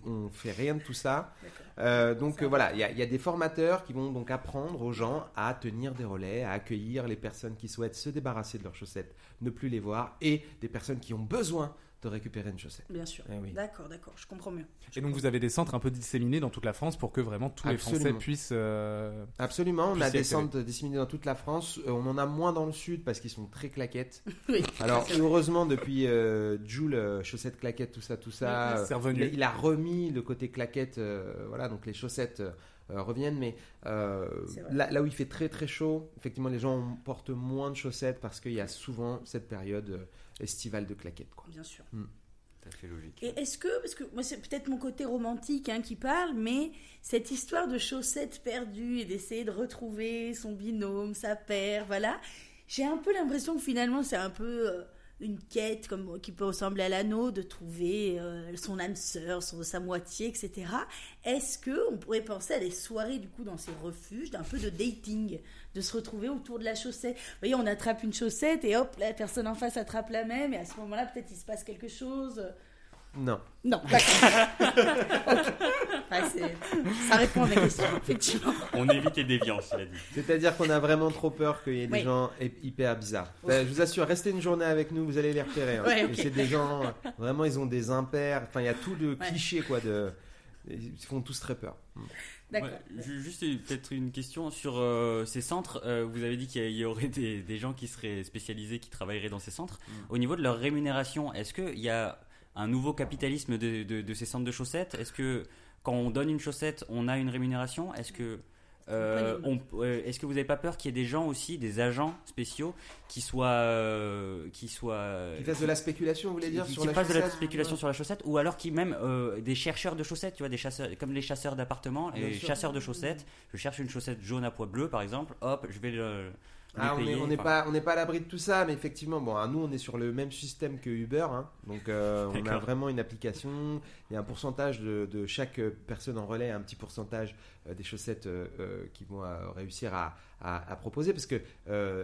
on, on fait rien de tout ça. Euh, donc euh, voilà, il y, y a des formateurs qui vont donc apprendre aux gens à tenir des relais, à accueillir les personnes qui souhaitent se débarrasser de leurs chaussettes, ne plus les voir, et des personnes qui ont besoin de récupérer une chaussette. Bien sûr. Eh oui. D'accord, d'accord, je comprends mieux. Et donc vous avez des centres un peu disséminés dans toute la France pour que vraiment tous les Français puissent. euh, Absolument, on Puis a des centres disséminés dans toute la France. Euh, on en a moins dans le sud parce qu'ils sont très claquettes. Oui. Alors heureusement depuis euh, Joule, euh, chaussettes claquettes, tout ça, tout ça, C'est euh, revenu. il, a, il a remis le côté claquette, euh, voilà, donc les chaussettes euh, euh, reviennent. Mais euh, là, là où il fait très très chaud, effectivement, les gens portent moins de chaussettes parce qu'il y a souvent cette période euh, estivale de claquettes. Quoi. Bien sûr. Ça fait logique. Et est-ce que, parce que moi c'est peut-être mon côté romantique hein, qui parle, mais cette histoire de chaussettes perdues et d'essayer de retrouver son binôme, sa paire, voilà, j'ai un peu l'impression que finalement c'est un peu euh, une quête comme qui peut ressembler à l'anneau de trouver euh, son âme sœur, son, sa moitié, etc. Est-ce que on pourrait penser à des soirées du coup dans ces refuges, d'un peu de dating, de se retrouver autour de la chaussette. Vous voyez, on attrape une chaussette et hop, la personne en face attrape la même et à ce moment-là peut-être il se passe quelque chose. Non. Non, d'accord. Ça répond à ma question, effectivement. On évite les déviances, il a dit. C'est-à-dire qu'on a vraiment trop peur qu'il y ait des Oui. gens hy- hyper bizarres. Enfin, je vous assure, restez une journée avec nous, vous allez les repérer. hein. Ouais, C'est des gens, vraiment, ils ont des impairs. Enfin, il y a tout le Ouais. cliché, quoi. De... Ils font tous très peur. D'accord. Ouais, ju- juste euh, peut-être une question sur euh, ces centres. Euh, vous avez dit qu'il y aurait des, des gens qui seraient spécialisés, qui travailleraient dans ces centres. Au niveau de leur rémunération, est-ce qu'il y a un nouveau capitalisme de, de- de ces centres de chaussettes? Est-ce que quand on donne une chaussette, on a une rémunération? Est-ce que euh, euh, est-ce que vous n'avez pas peur qu'il y ait des gens aussi, des agents spéciaux, qui soient, euh, qui soient, Qui fassent de la spéculation, vous voulez dire, qui, sur qui la fassent de la chaussette spéculation sur la chaussette ou alors qui même euh, des chercheurs de chaussettes tu vois des chasseurs comme les chasseurs d'appartements les sûr. chasseurs de chaussettes. Je cherche une chaussette jaune à poids bleu par exemple. Hop je vais le Ah, on n'est enfin, pas, on n'est pas à l'abri de tout ça, mais effectivement, bon, ah, nous, on est sur le même système que Uber, hein. donc euh, on a vraiment une application. Il y a un pourcentage de, de chaque euh, personne en relais, un petit pourcentage euh, des chaussettes euh, qui vont réussir à, à- à proposer, parce que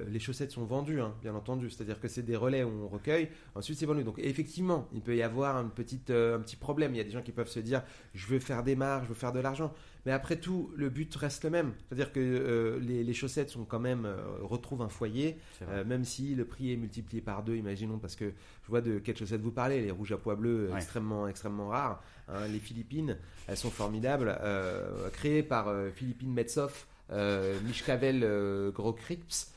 les chaussettes sont vendues, hein, bien entendu. C'est-à-dire que c'est des relais où on recueille, ensuite c'est vendu. Donc effectivement, il peut y avoir une petite, un petit problème. Il y a des gens qui peuvent se dire, je veux faire des marges, je veux faire de l'argent. Mais après tout, le but reste le même. C'est-à-dire que euh, les, les chaussettes sont quand même euh, retrouvent un foyer, euh, même si le prix est multiplié par deux, imaginons, parce que je vois de quelles chaussettes vous parlez, les rouges à pois bleus, Ouais. extrêmement, extrêmement rares. hein. les Philippines, elles sont formidables, créées par Philippine Metsoff euh, Mishkavel Grokrips.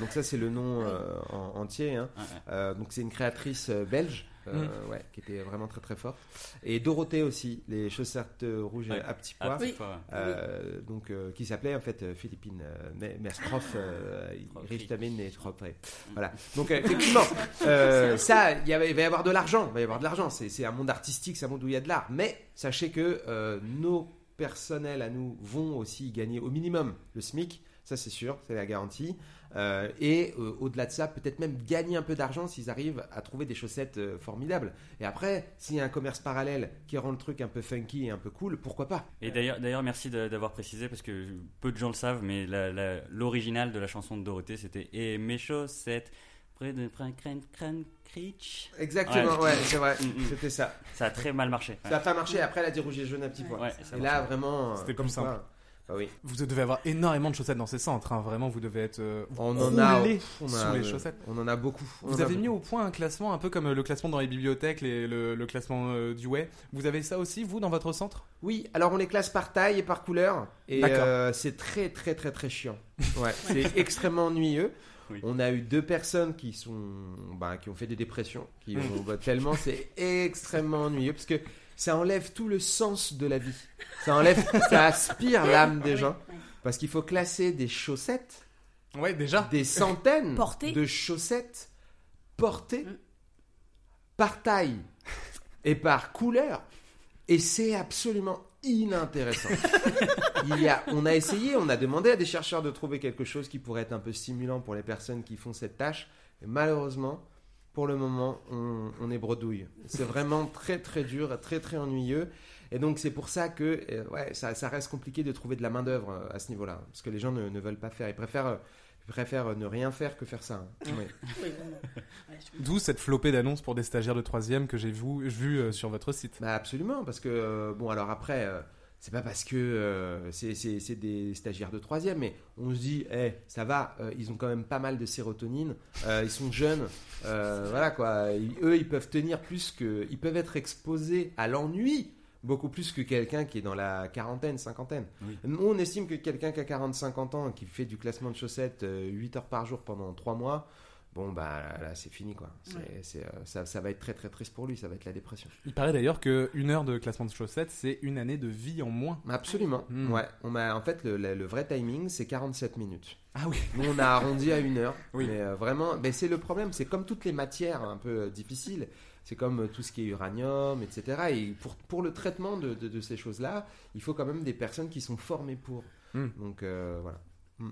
Donc ça c'est le nom en- entier. hein. Ouais, ouais. Donc c'est une créatrice belge, euh, Mm. ouais, qui était vraiment très très forte. Et Dorothée aussi, les chaussettes rouges Ouais. à petits pois. petite fois, ouais. Euh, donc euh, qui s'appelait en fait Philippine euh, Me- Merstroff euh, Richtamin et Trop, ouais. Voilà. Donc euh, effectivement, euh, ça, il y avait- il va y avoir de l'argent, il va y avoir de l'argent. C'est c'est un monde artistique, c'est un monde où il y a de l'art. Mais sachez que euh, nos personnels à nous vont aussi gagner au minimum le SMIC. Ça c'est sûr, c'est la garantie. Euh, et euh, au-delà de ça, peut-être même gagner un peu d'argent s'ils arrivent à trouver des chaussettes euh, formidables. Et après, s'il y a un commerce parallèle qui rend le truc un peu funky et un peu cool, pourquoi pas? Et d'ailleurs, d'ailleurs, merci d'avoir précisé parce que peu de gens le savent, mais la- la- l'original de la chanson de Dorothée, c'était Et mes chaussettes près de. Exactement, Ouais. ouais, c'est vrai, Mm, mm. c'était ça. Ça a très mal marché. Ça n'a pas marché, après elle a dit rouge et jaune à petit pois. Ouais, ça et là, vraiment. C'était euh, plus oui. Vous devez avoir énormément de chaussettes dans ces centres. hein. Vraiment, vous devez être euh, On en a, on sous a- les chaussettes. On en a beaucoup. On Vous avez mis beaucoup. au point un classement un peu comme euh, le classement dans les bibliothèques, les- le, le classement euh, du Way. Vous avez ça aussi, vous, dans votre centre? Oui, alors on les classe par taille et par couleur. Et D'accord. euh, c'est très, très, très, très chiant. Ouais, c'est extrêmement ennuyeux. Oui. On a eu deux personnes qui sont, bah, qui ont fait des dépressions, qui Mm. ont, bah, tellement c'est extrêmement ennuyeux parce que ça enlève tout le sens de la vie. Ça enlève, ça aspire l'âme des gens parce qu'il faut classer des chaussettes, Ouais, déjà. des centaines Portées. de chaussettes portées Mm. par taille et par couleur et c'est absolument inintéressant. Il y a, on a essayé, on a demandé à des chercheurs de trouver quelque chose qui pourrait être un peu stimulant pour les personnes qui font cette tâche. Et malheureusement, pour le moment, on, on est bredouille. C'est vraiment très très dur, très très ennuyeux. Et donc c'est pour ça que euh, ouais, ça, ça reste compliqué de trouver de la main d'œuvre euh, à ce niveau-là, parce que les gens ne, ne veulent pas faire. Ils préfèrent, euh, ils préfèrent ne rien faire que faire ça. hein. Oui. Oui, vraiment. Ouais, je- D'où cette flopée d'annonces pour des stagiaires de troisième que j'ai vu, vu sur votre site. Bah absolument, parce que bon alors après, euh, c'est pas parce que euh, c'est- des stagiaires de troisième, mais on se dit, eh, ça va, euh, ils ont quand même pas mal de sérotonine, euh, ils sont jeunes, voilà quoi, Ils- eux ils peuvent tenir plus que, ils peuvent être exposés à l'ennui beaucoup plus que quelqu'un qui est dans la quarantaine, cinquantaine. Oui. Nous, on estime que quelqu'un qui a 40-50 ans, qui fait du classement de chaussettes euh, 8 heures par jour pendant 3 mois, bon bah là c'est fini quoi. C'est- Ouais. c'est, euh, ça, ça va être très très triste pour lui, ça va être la dépression. Il paraît d'ailleurs que une heure de classement de chaussettes, c'est une année de vie en moins. Absolument. Hmm. Ouais. On a, en fait, le, le- le vrai timing, c'est 47 minutes. Ah oui. Nous, on a arrondi à une heure. Oui. Mais euh, vraiment, ben, c'est le problème. C'est comme toutes les matières un peu euh, difficiles. C'est comme tout ce qui est uranium, etc. Et pour, pour le traitement de, de- de ces choses-là, il faut quand même des personnes qui sont formées pour. Hmm. Donc, euh, voilà. Hmm.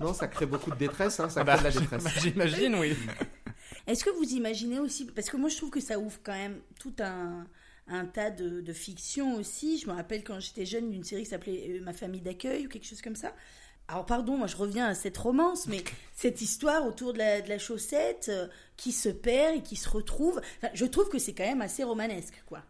Non, ça crée beaucoup de détresse. hein, ça Ah crée bah, de la détresse. J'imagine, oui. Est-ce que vous imaginez aussi, parce que moi je trouve que ça ouvre quand même tout un, un tas de, de fiction aussi. Je me rappelle quand j'étais jeune d'une série qui s'appelait euh, Ma famille d'accueil ou quelque chose comme ça. Alors pardon, moi je reviens à cette romance, mais cette histoire autour de la, de la chaussette euh, qui se perd et qui se retrouve, enfin, je trouve que c'est quand même assez romanesque, quoi.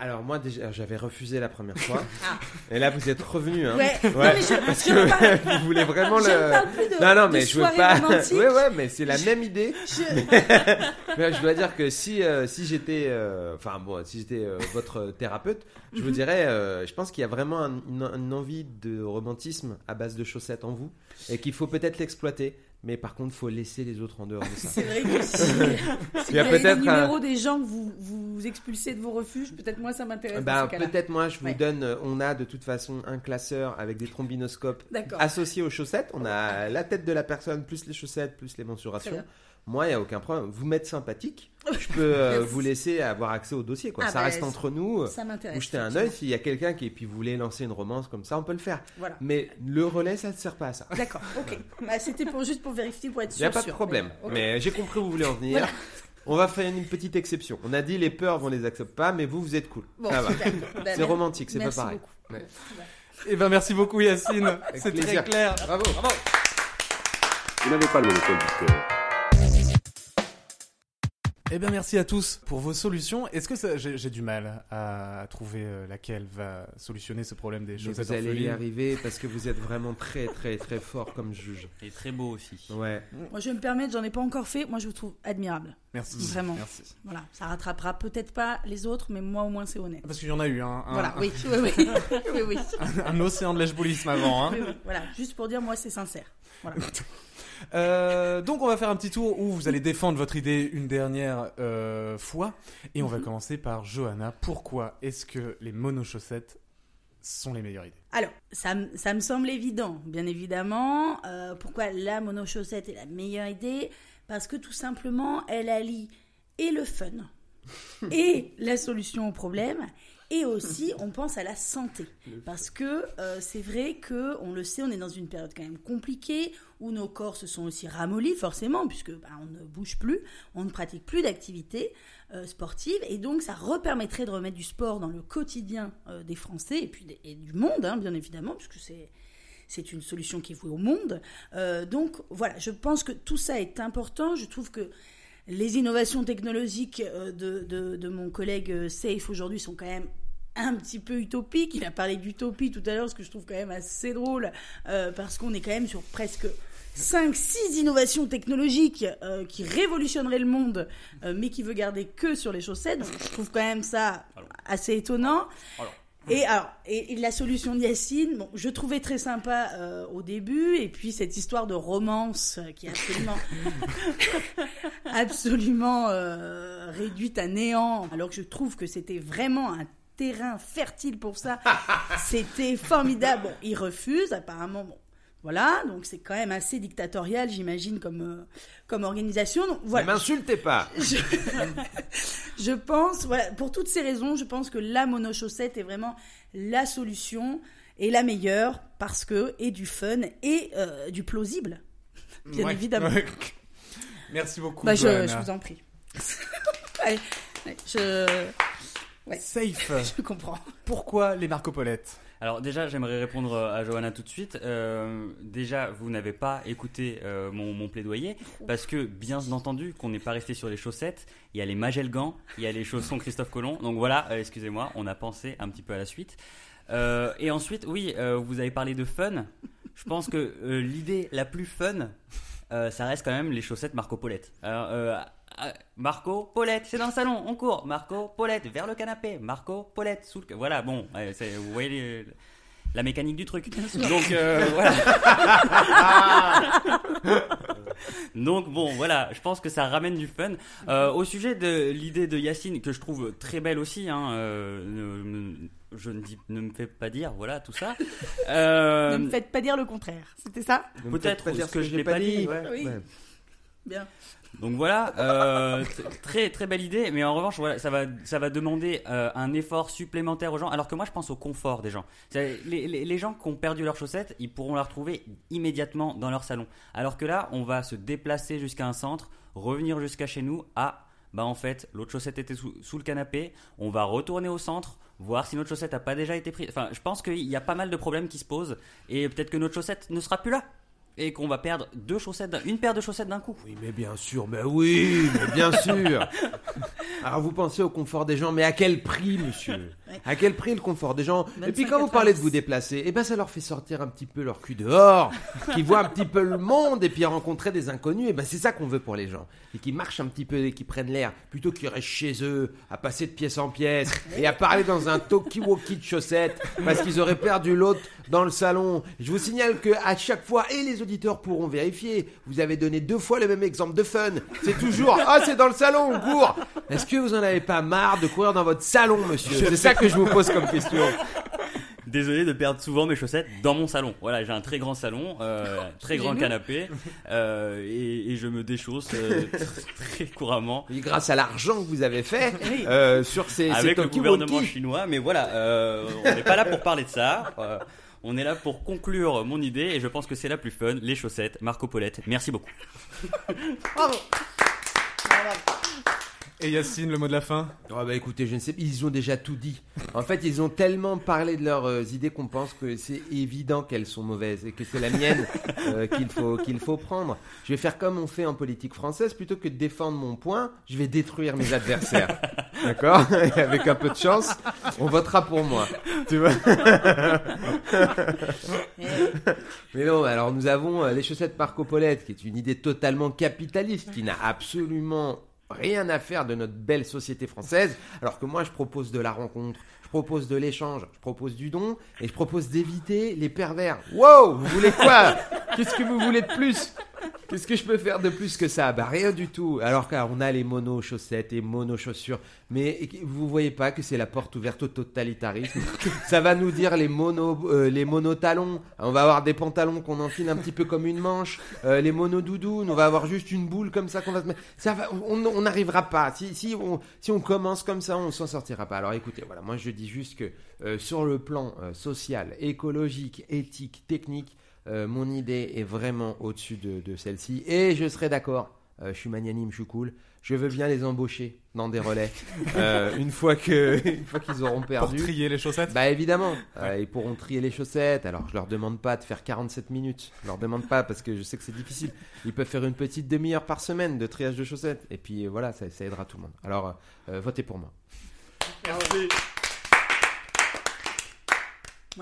Alors, moi, déjà, j'avais refusé la première fois. Ah. Et là, vous êtes revenu. Hein. Ouais. Non, mais je- parce je que parle- vous voulez vraiment je le. ne parle plus de, non, non, de mais je veux pas. romantique. ouais, ouais, mais c'est la même idée. Je- Mais je dois dire que si, euh, si j'étais, euh, enfin bon, si j'étais euh, votre thérapeute, je vous Mhm. dirais, je pense qu'il y a vraiment un- une, une envie de romantisme à base de chaussettes en vous et qu'il faut peut-être l'exploiter, mais par contre, faut laisser les autres en dehors de ça. C'est vrai que si, si Il y a vous avez peut-être les un- numéros des gens que vous, vous expulsez de vos refuges, peut-être moi ça m'intéresse Ben, peut-être moi, je vous Ouais. donne, euh, on a de toute façon un classeur avec des trombinoscopes associés aux chaussettes. On a la tête de la personne, plus les chaussettes, plus les Très mensurations. Moi, il n'y a aucun problème. Vous m'êtes sympathique. Je peux euh, vous laisser avoir accès au dossier. Quoi. Ah ça bah, reste entre nous. Ça m'intéresse. Vous jetez un œil, s'il y a quelqu'un qui, puis vous voulez lancer une romance comme ça, on peut le faire. Voilà. Mais le relais, ça ne sert pas à ça. D'accord, ok. Bah, C'était pour, juste pour vérifier, pour être Il sûr. n'y a pas de sûr. problème. Mais j'ai compris où vous voulez en venir. Voilà. On va faire une petite exception. On a dit les peurs, on les accepte pas, mais vous, vous êtes cool. Bon. Bah, C'est romantique, c'est pas merci pareil. beaucoup. Ouais. Eh ben, merci beaucoup, Yacine. C'est très clair. Bravo. Vous n'avez pas le monopole du. Eh bien, merci à tous pour vos solutions. Est-ce que j'ai du mal à trouver euh, laquelle va solutionner ce problème des chaussettes vous allez y arriver parce que vous êtes vraiment très très très fort comme juge. Et très beau aussi. Ouais. Moi, je vais me permettre, j'en ai pas encore fait. Moi, je vous trouve admirable. Merci. Vraiment. Merci. Voilà, ça rattrapera peut-être pas les autres, mais moi, au moins, c'est honnête. Parce qu'il y en a eu un, un, Voilà, oui, oui, oui. oui, oui. un océan de lèche-boulisme avant. Hein. Oui, oui. Voilà, juste pour dire, moi, c'est sincère. Voilà. Euh, donc on va faire un petit tour où vous allez défendre votre idée une dernière euh, fois. Et on va commencer par Johanna. Pourquoi est-ce que les monochaussettes sont les meilleures idées? Alors, ça, ça me semble évident, bien évidemment. Euh, pourquoi la monochaussette est la meilleure idée? Parce que tout simplement, elle allie et le fun, et la solution au problème, et aussi on pense à la santé. Parce que euh, c'est vrai que, on le sait, on est dans une période quand même compliquée, où nos corps se sont aussi ramollis, forcément, puisque bah, on ne bouge plus, on ne pratique plus d'activité euh, sportive, et donc ça repermettrait de remettre du sport dans le quotidien euh, des Français, et puis du monde, hein, bien évidemment, puisque c'est c'est une solution qui est vouée au monde. Euh, donc voilà, je pense que tout ça est important. Je trouve que les innovations technologiques de, de, de mon collègue Safe aujourd'hui sont quand même un petit peu utopiques. Il a parlé d'utopie tout à l'heure, ce que je trouve quand même assez drôle, euh, parce qu'on est quand même sur presque 5-6 innovations technologiques euh, qui révolutionneraient le monde, euh, mais qui veut garder que sur les chaussettes. Donc, je trouve quand même ça assez étonnant. Alors. Et alors, et, et la solution de Yacine, bon, je trouvais très sympa euh, au début, et puis cette histoire de romance euh, qui est absolument, absolument euh, réduite à néant, alors que je trouve que c'était vraiment un terrain fertile pour ça. C'était formidable. Bon, il refuse, apparemment. Bon, voilà, donc c'est quand même assez dictatorial, j'imagine, comme, euh, comme organisation. Donc Ne m'insultez pas. je, je pense, voilà, pour toutes ces raisons, je pense que la monochaussette est vraiment la solution et la meilleure parce que et du fun et euh, du plausible, bien Ouais. évidemment. Ouais. Merci beaucoup. Bah, je, vous en prie. Je, ouais. Safe. je comprends. Pourquoi les Marcopolettes Alors déjà, j'aimerais répondre à Johanna tout de suite. Euh, déjà, vous n'avez pas écouté euh, mon, mon plaidoyer parce que bien entendu qu'on n'est pas resté sur les chaussettes. Il y a les Magel gants, il y a les chaussons Christophe Colomb. Donc voilà, euh, excusez-moi, on a pensé un petit peu à la suite. Euh, et ensuite, oui, euh, vous avez parlé de fun. Je pense que euh, l'idée la plus fun, euh, ça reste quand même les chaussettes Marco Paulette. Alors, euh, Marco Paulette, c'est dans le salon, on court. Marco Paulette, vers le canapé. Marco Paulette, sous le. Voilà, bon, vous voyez les- la mécanique du truc. Donc euh, voilà. Donc bon, voilà, je pense que ça ramène du fun. Euh, au sujet de l'idée de Yacine, que je trouve très belle aussi, hein, euh, je ne, dis, ne me fais pas dire, voilà, tout ça. Euh, Ne me faites pas dire le contraire. C'était ça? Peut-être faites pas dire ce que je n'ai pas dit. ouais. Oui. Ouais. Bien. Donc voilà, euh, très très belle idée, mais en revanche, voilà, ça va ça va demander euh, un effort supplémentaire aux gens. Alors que moi, je pense au confort des gens. Les, les, gens qui ont perdu leurs chaussettes, ils pourront la retrouver immédiatement dans leur salon. Alors que là, on va se déplacer jusqu'à un centre, revenir jusqu'à chez nous. Ah, bah en fait, l'autre chaussette était sous, sous le canapé. On va retourner au centre, voir si notre chaussette a pas déjà été prise. Enfin, je pense qu'il y a pas mal de problèmes qui se posent, et peut-être que notre chaussette ne sera plus là. Et qu'on va perdre deux chaussettes, une paire de chaussettes d'un coup. Oui, mais bien sûr, mais oui, mais bien sûr. Alors vous pensez au confort des gens, mais à quel prix, monsieur? À quel prix le confort des gens Et puis quand vous 25,90. parlez de vous déplacer, eh ben ça leur fait sortir un petit peu leur cul dehors, qu'ils voient un petit peu le monde et puis rencontrer des inconnus. Et ben c'est ça qu'on veut pour les gens, et qui marchent un petit peu et qui prennent l'air, plutôt qu'ils restent chez eux, à passer de pièce en pièce et à parler dans un talkie-walkie de chaussettes parce qu'ils auraient perdu l'autre dans le salon. Je vous signale que à chaque fois, et les auditeurs pourront vérifier, vous avez donné deux fois le même exemple de fun. C'est toujours ah c'est dans le salon, on court. Est-ce que vous en avez pas marre de courir dans votre salon, monsieur? C'est ça que je vous pose comme question. Désolé de perdre souvent mes chaussettes dans mon salon. Voilà, j'ai un très grand salon, euh, très grand canapé, euh, et, et je me déchausse euh, très couramment Et grâce à l'argent que vous avez fait euh, sur ces, ces avec le gouvernement chinois. Mais voilà, euh, on n'est pas là pour parler de ça. euh, on est là pour conclure mon idée, et je pense que c'est la plus fun. Les chaussettes, Marco Paulette. Merci beaucoup. Bravo. Bravo. Et Yacine, le mot de la fin Oh bah écoutez, je ne sais, ils ont déjà tout dit. En fait, ils ont tellement parlé de leurs euh, idées qu'on pense que c'est évident qu'elles sont mauvaises et que c'est la mienne euh, qu'il faut qu'il faut prendre. Je vais faire comme on fait en politique française, plutôt que de défendre mon point, je vais détruire mes adversaires. D'accord? Et avec un peu de chance, on votera pour moi. Tu vois? Mais non, alors nous avons euh, les chaussettes Marco Paulette, qui est une idée totalement capitaliste, qui n'a absolument rien à faire de notre belle société française, alors que moi je propose de la rencontre, je propose de l'échange, je propose du don, et je propose d'éviter les pervers. Wow, vous voulez quoi? Qu'est-ce que vous voulez de plus? Qu'est-ce que je peux faire de plus que ça? Bah rien du tout. Alors qu'on a les mono chaussettes et mono chaussures, mais vous voyez pas que c'est la porte ouverte au totalitarisme? ça va nous dire les mono euh, les mono talons. On va avoir des pantalons qu'on enfile un petit peu comme une manche. Euh, les mono doudounes, on va avoir juste une boule comme ça qu'on va se mettre. Ça va, on n'arrivera pas. Si si on si on commence comme ça, on s'en sortira pas. Alors écoutez, voilà, moi je dis juste que euh, sur le plan euh, social, écologique, éthique, technique, euh, mon idée est vraiment au-dessus de, de celle-ci. Et je serai d'accord. Euh, je suis magnanime, je suis cool. Je veux bien les embaucher dans des relais euh, une fois que une fois qu'ils auront Pour perdu. trier les chaussettes Bah évidemment, Euh, ils pourront trier les chaussettes. Alors je leur demande pas de faire 47 minutes. Je leur demande pas parce que je sais que c'est difficile. Ils peuvent faire une petite demi-heure par semaine de triage de chaussettes. Et puis voilà, ça, ça aidera tout le monde. Alors euh, votez pour moi.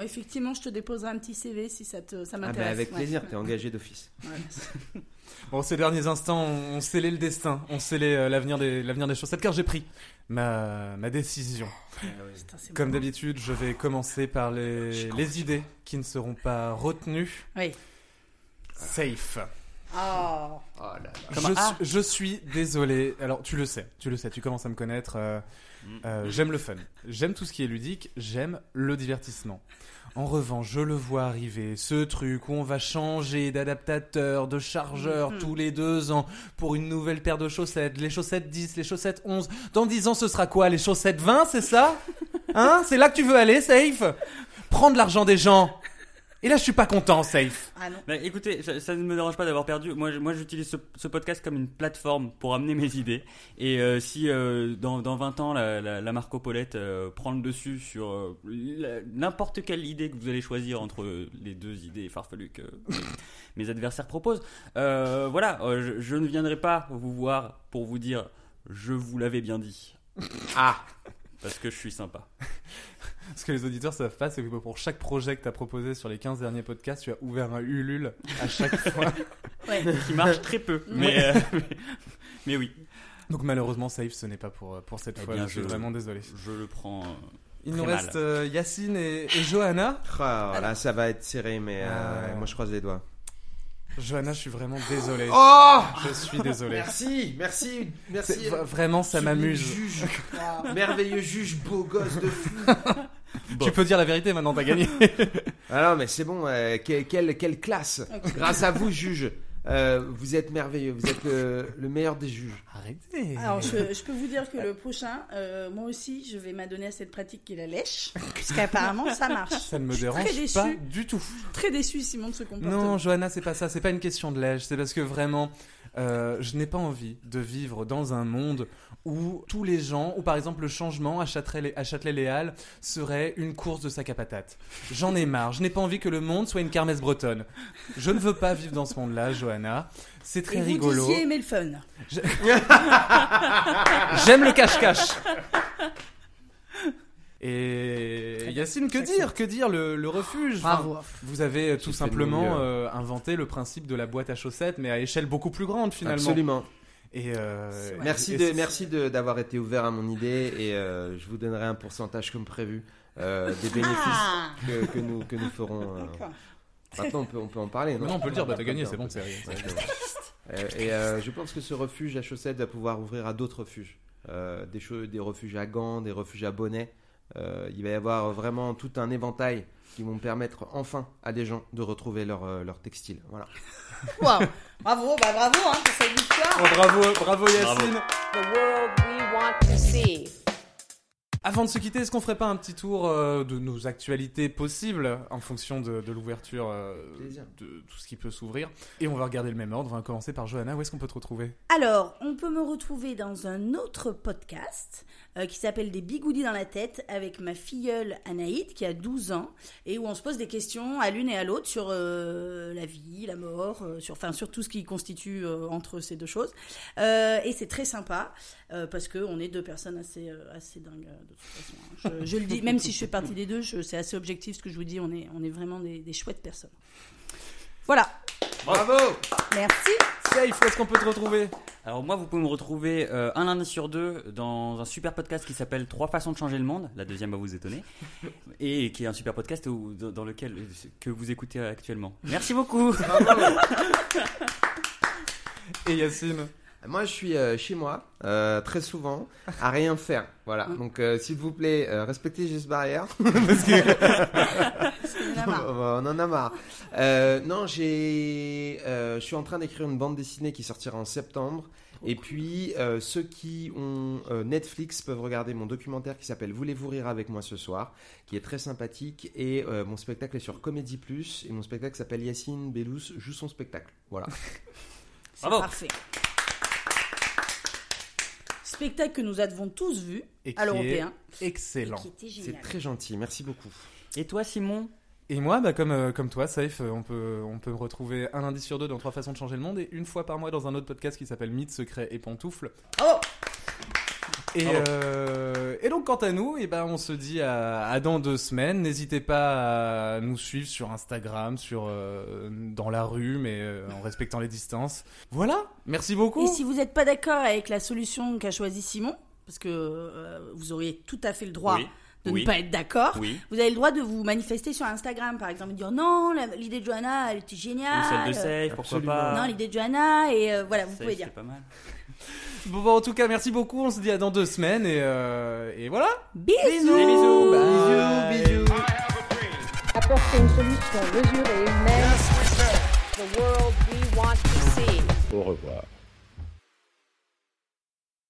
Effectivement, je te déposerai un petit CV si ça, te, ça Ah bah m'intéresse. avec Ouais. plaisir, t'es engagé d'office. Ouais. Bon, ces derniers instants, on, scellait le destin, on scellait euh, l'avenir des, l'avenir des chaussettes, car j'ai pris ma, ma décision. Putain, c'est Comme bon. d'habitude, je vais commencer par les, les idées qui ne seront pas retenues. Oui. Safe. Oh. Oh là là. Je, Ah. je suis désolé. Alors, tu le sais, tu le sais, tu commences à me connaître. euh, euh, j'aime le fun. J'aime tout ce qui est ludique. J'aime le divertissement. En revanche, je le vois arriver, ce truc où on va changer d'adaptateur, de chargeur Mhm. tous les deux ans pour une nouvelle paire de chaussettes. Les chaussettes 10, les chaussettes 11. Dans 10 ans, ce sera quoi Les chaussettes 20, c'est ça? Hein? C'est là que tu veux aller, Safe? Prendre l'argent des gens. Et là, je suis pas content, Safe. Ah non. Bah, écoutez, ça, ça ne me dérange pas d'avoir perdu. Moi, je- moi j'utilise ce, ce podcast comme une plateforme pour amener mes idées. Et euh, si euh, dans, dans 20 ans, la, la, la Marco Paulette euh, prend le dessus sur euh, la- n'importe quelle idée que vous allez choisir entre les deux idées farfelues que mes, adversaires proposent, euh, voilà, euh, je, je ne viendrai pas vous voir pour vous dire je vous l'avais bien dit. Ah Parce que je suis sympa. Ce que les auditeurs savent pas, c'est que pour chaque projet que tu as proposé sur les 15 derniers podcasts, tu as ouvert un Ulule à chaque fois. Ouais. Qui marche très peu. Mais, euh, mais, mais oui, Donc malheureusement, Safe, ce n'est pas pour, pour cette Eh fois. bien, je suis vraiment désolé. je le prends. euh, Il Très nous mal. reste euh, Yacine et, et Johanna. Ah, là, ça va être serré, mais euh, Ah ouais. moi je croise les doigts. Johanna, je suis vraiment désolé. Oh Je suis désolé. Merci, merci, merci. Vraiment, ça m'amuse. Juge, merveilleux juge, beau gosse de fou. Tu peux dire la vérité maintenant, t'as gagné. Ah non, mais c'est bon, euh, que- quelle, quelle classe. Grâce à vous, juge. Euh, vous êtes merveilleux, vous êtes le, le meilleur des juges. Arrêtez. Alors, je, je peux vous dire que le prochain, euh, moi aussi, je vais m'adonner à cette pratique qui est la lèche, puisqu'apparemment, ça marche. Ça ne me Je suis très dérange pas du tout. Très déçu, Simon, de ce comportement. Non, Johanna, c'est pas ça. C'est pas une question de l'âge. C'est parce que vraiment, euh, je n'ai pas envie de vivre dans un monde où tous les gens, ou par exemple le changement à Châtelet- à Châtelet-Léal serait une course de sac à patates. J'en ai marre. Je n'ai pas envie que le monde soit une kermesse bretonne. Je ne veux pas vivre dans ce monde-là, Johanna. C'est très Et vous rigolo. disiez aimer le fun. J'aime le cache-cache. Et Yacine, que dire Que dire le, le refuge? Enfin, Bravo. Vous avez euh, tout simplement euh, inventé le principe de la boîte à chaussettes, mais à échelle beaucoup plus grande finalement. Absolument. Et euh, Ouais. Merci et de, merci de- d'avoir été ouvert à mon idée et euh, je vous donnerai un pourcentage comme prévu euh, des bénéfices Ah que, que nous, que nous ferons. euh. Maintenant, on peut, on peut en parler. Non, non, on peut le dire, bah, t'as gagné, On c'est bon, peut- c'est rien. Ouais, c'est bon. Et euh, je pense que ce refuge à chaussettes va pouvoir ouvrir à d'autres refuges. Euh, des, des refuges à Gand, des refuges à Bonnet. Euh, il va y avoir vraiment tout un éventail qui vont permettre enfin à des gens de retrouver leur, euh, leur textile. Voilà. Wow. Bravo, bah bravo hein, pour cette victoire. Oh, bravo, bravo Yacine. The world we want to see. Avant de se quitter, est-ce qu'on ferait pas un petit tour euh, de nos actualités possibles en fonction de, de l'ouverture euh, de tout ce qui peut s'ouvrir? Et on va regarder le même ordre. On va commencer par Johanna. Où est-ce qu'on peut te retrouver? Alors, on peut me retrouver dans un autre podcast euh, qui s'appelle Des bigoudis dans la tête avec ma filleule Anaïd qui a 12 ans et où on se pose des questions à l'une et à l'autre sur euh, la vie, la mort, euh, sur, enfin, sur tout ce qui constitue entre ces deux choses. Et c'est très sympa parce qu'on est deux personnes assez, assez dingues de toute façon. hein. Je, je le dis, même si je fais partie des deux, c'est assez objectif ce que je vous dis, on est, on est vraiment des, des chouettes personnes. Voilà, Bravo merci. Safe, où est-ce qu'on peut te retrouver Alors moi, vous pouvez me retrouver euh, un lundi sur deux dans un super podcast qui s'appelle Trois façons de changer le monde. La deuxième va vous étonner. Et qui est un super podcast où- dans lequel que vous écoutez actuellement. Merci beaucoup. Et Yacine Moi, je suis euh, chez moi, euh, très souvent, à rien faire. Voilà. Donc, euh, s'il vous plaît, euh, respectez barrières. parce que a marre. on en a marre. Euh, non, j'ai, euh, je suis en train d'écrire une bande dessinée qui sortira en septembre. Et puis, euh, ceux qui ont euh, Netflix peuvent regarder mon documentaire qui s'appelle Voulez-vous rire avec moi ce soir, qui est très sympathique. Et euh, mon spectacle est sur Comédie Plus. Et mon spectacle s'appelle Yacine Bellous joue son spectacle. Voilà. C'est Bravo. parfait. Spectacle que nous avons tous vu Et à qui l'européen. est excellent. Et qui était C'est très gentil. Merci beaucoup. Et toi, Simon? Et moi, bah, comme, euh, comme toi, Safe, euh, on peut, on peut me retrouver un lundi sur deux dans Trois façons de changer le monde et une fois par mois dans un autre podcast qui s'appelle Mythes, Secrets et Pantoufles. Oh Et, euh, et donc, quant à nous, et ben, on se dit à, à dans deux semaines. N'hésitez pas à nous suivre sur Instagram, sur, euh, dans la rue, mais euh, en respectant les distances. Voilà, merci beaucoup. Et si vous n'êtes pas d'accord avec la solution qu'a choisi Simon, parce que vous auriez tout à fait le droit Oui. De Oui. ne pas être d'accord, Oui. vous avez le droit de vous manifester sur Instagram, par exemple, et dire non, l'idée de Johanna, elle était Ou géniale. celle de Safe, pourquoi Absolument. pas Non, l'idée de Johanna, et euh, voilà, vous Safe, pouvez dire. c'est pas mal. Bon, bon, en tout cas, merci beaucoup. On se dit à dans deux semaines et, euh, et voilà. Bisous Des bisous. Bye. Bisous, bisous. Apporter une solution mesurée et humaine. The world we want to see. Au revoir.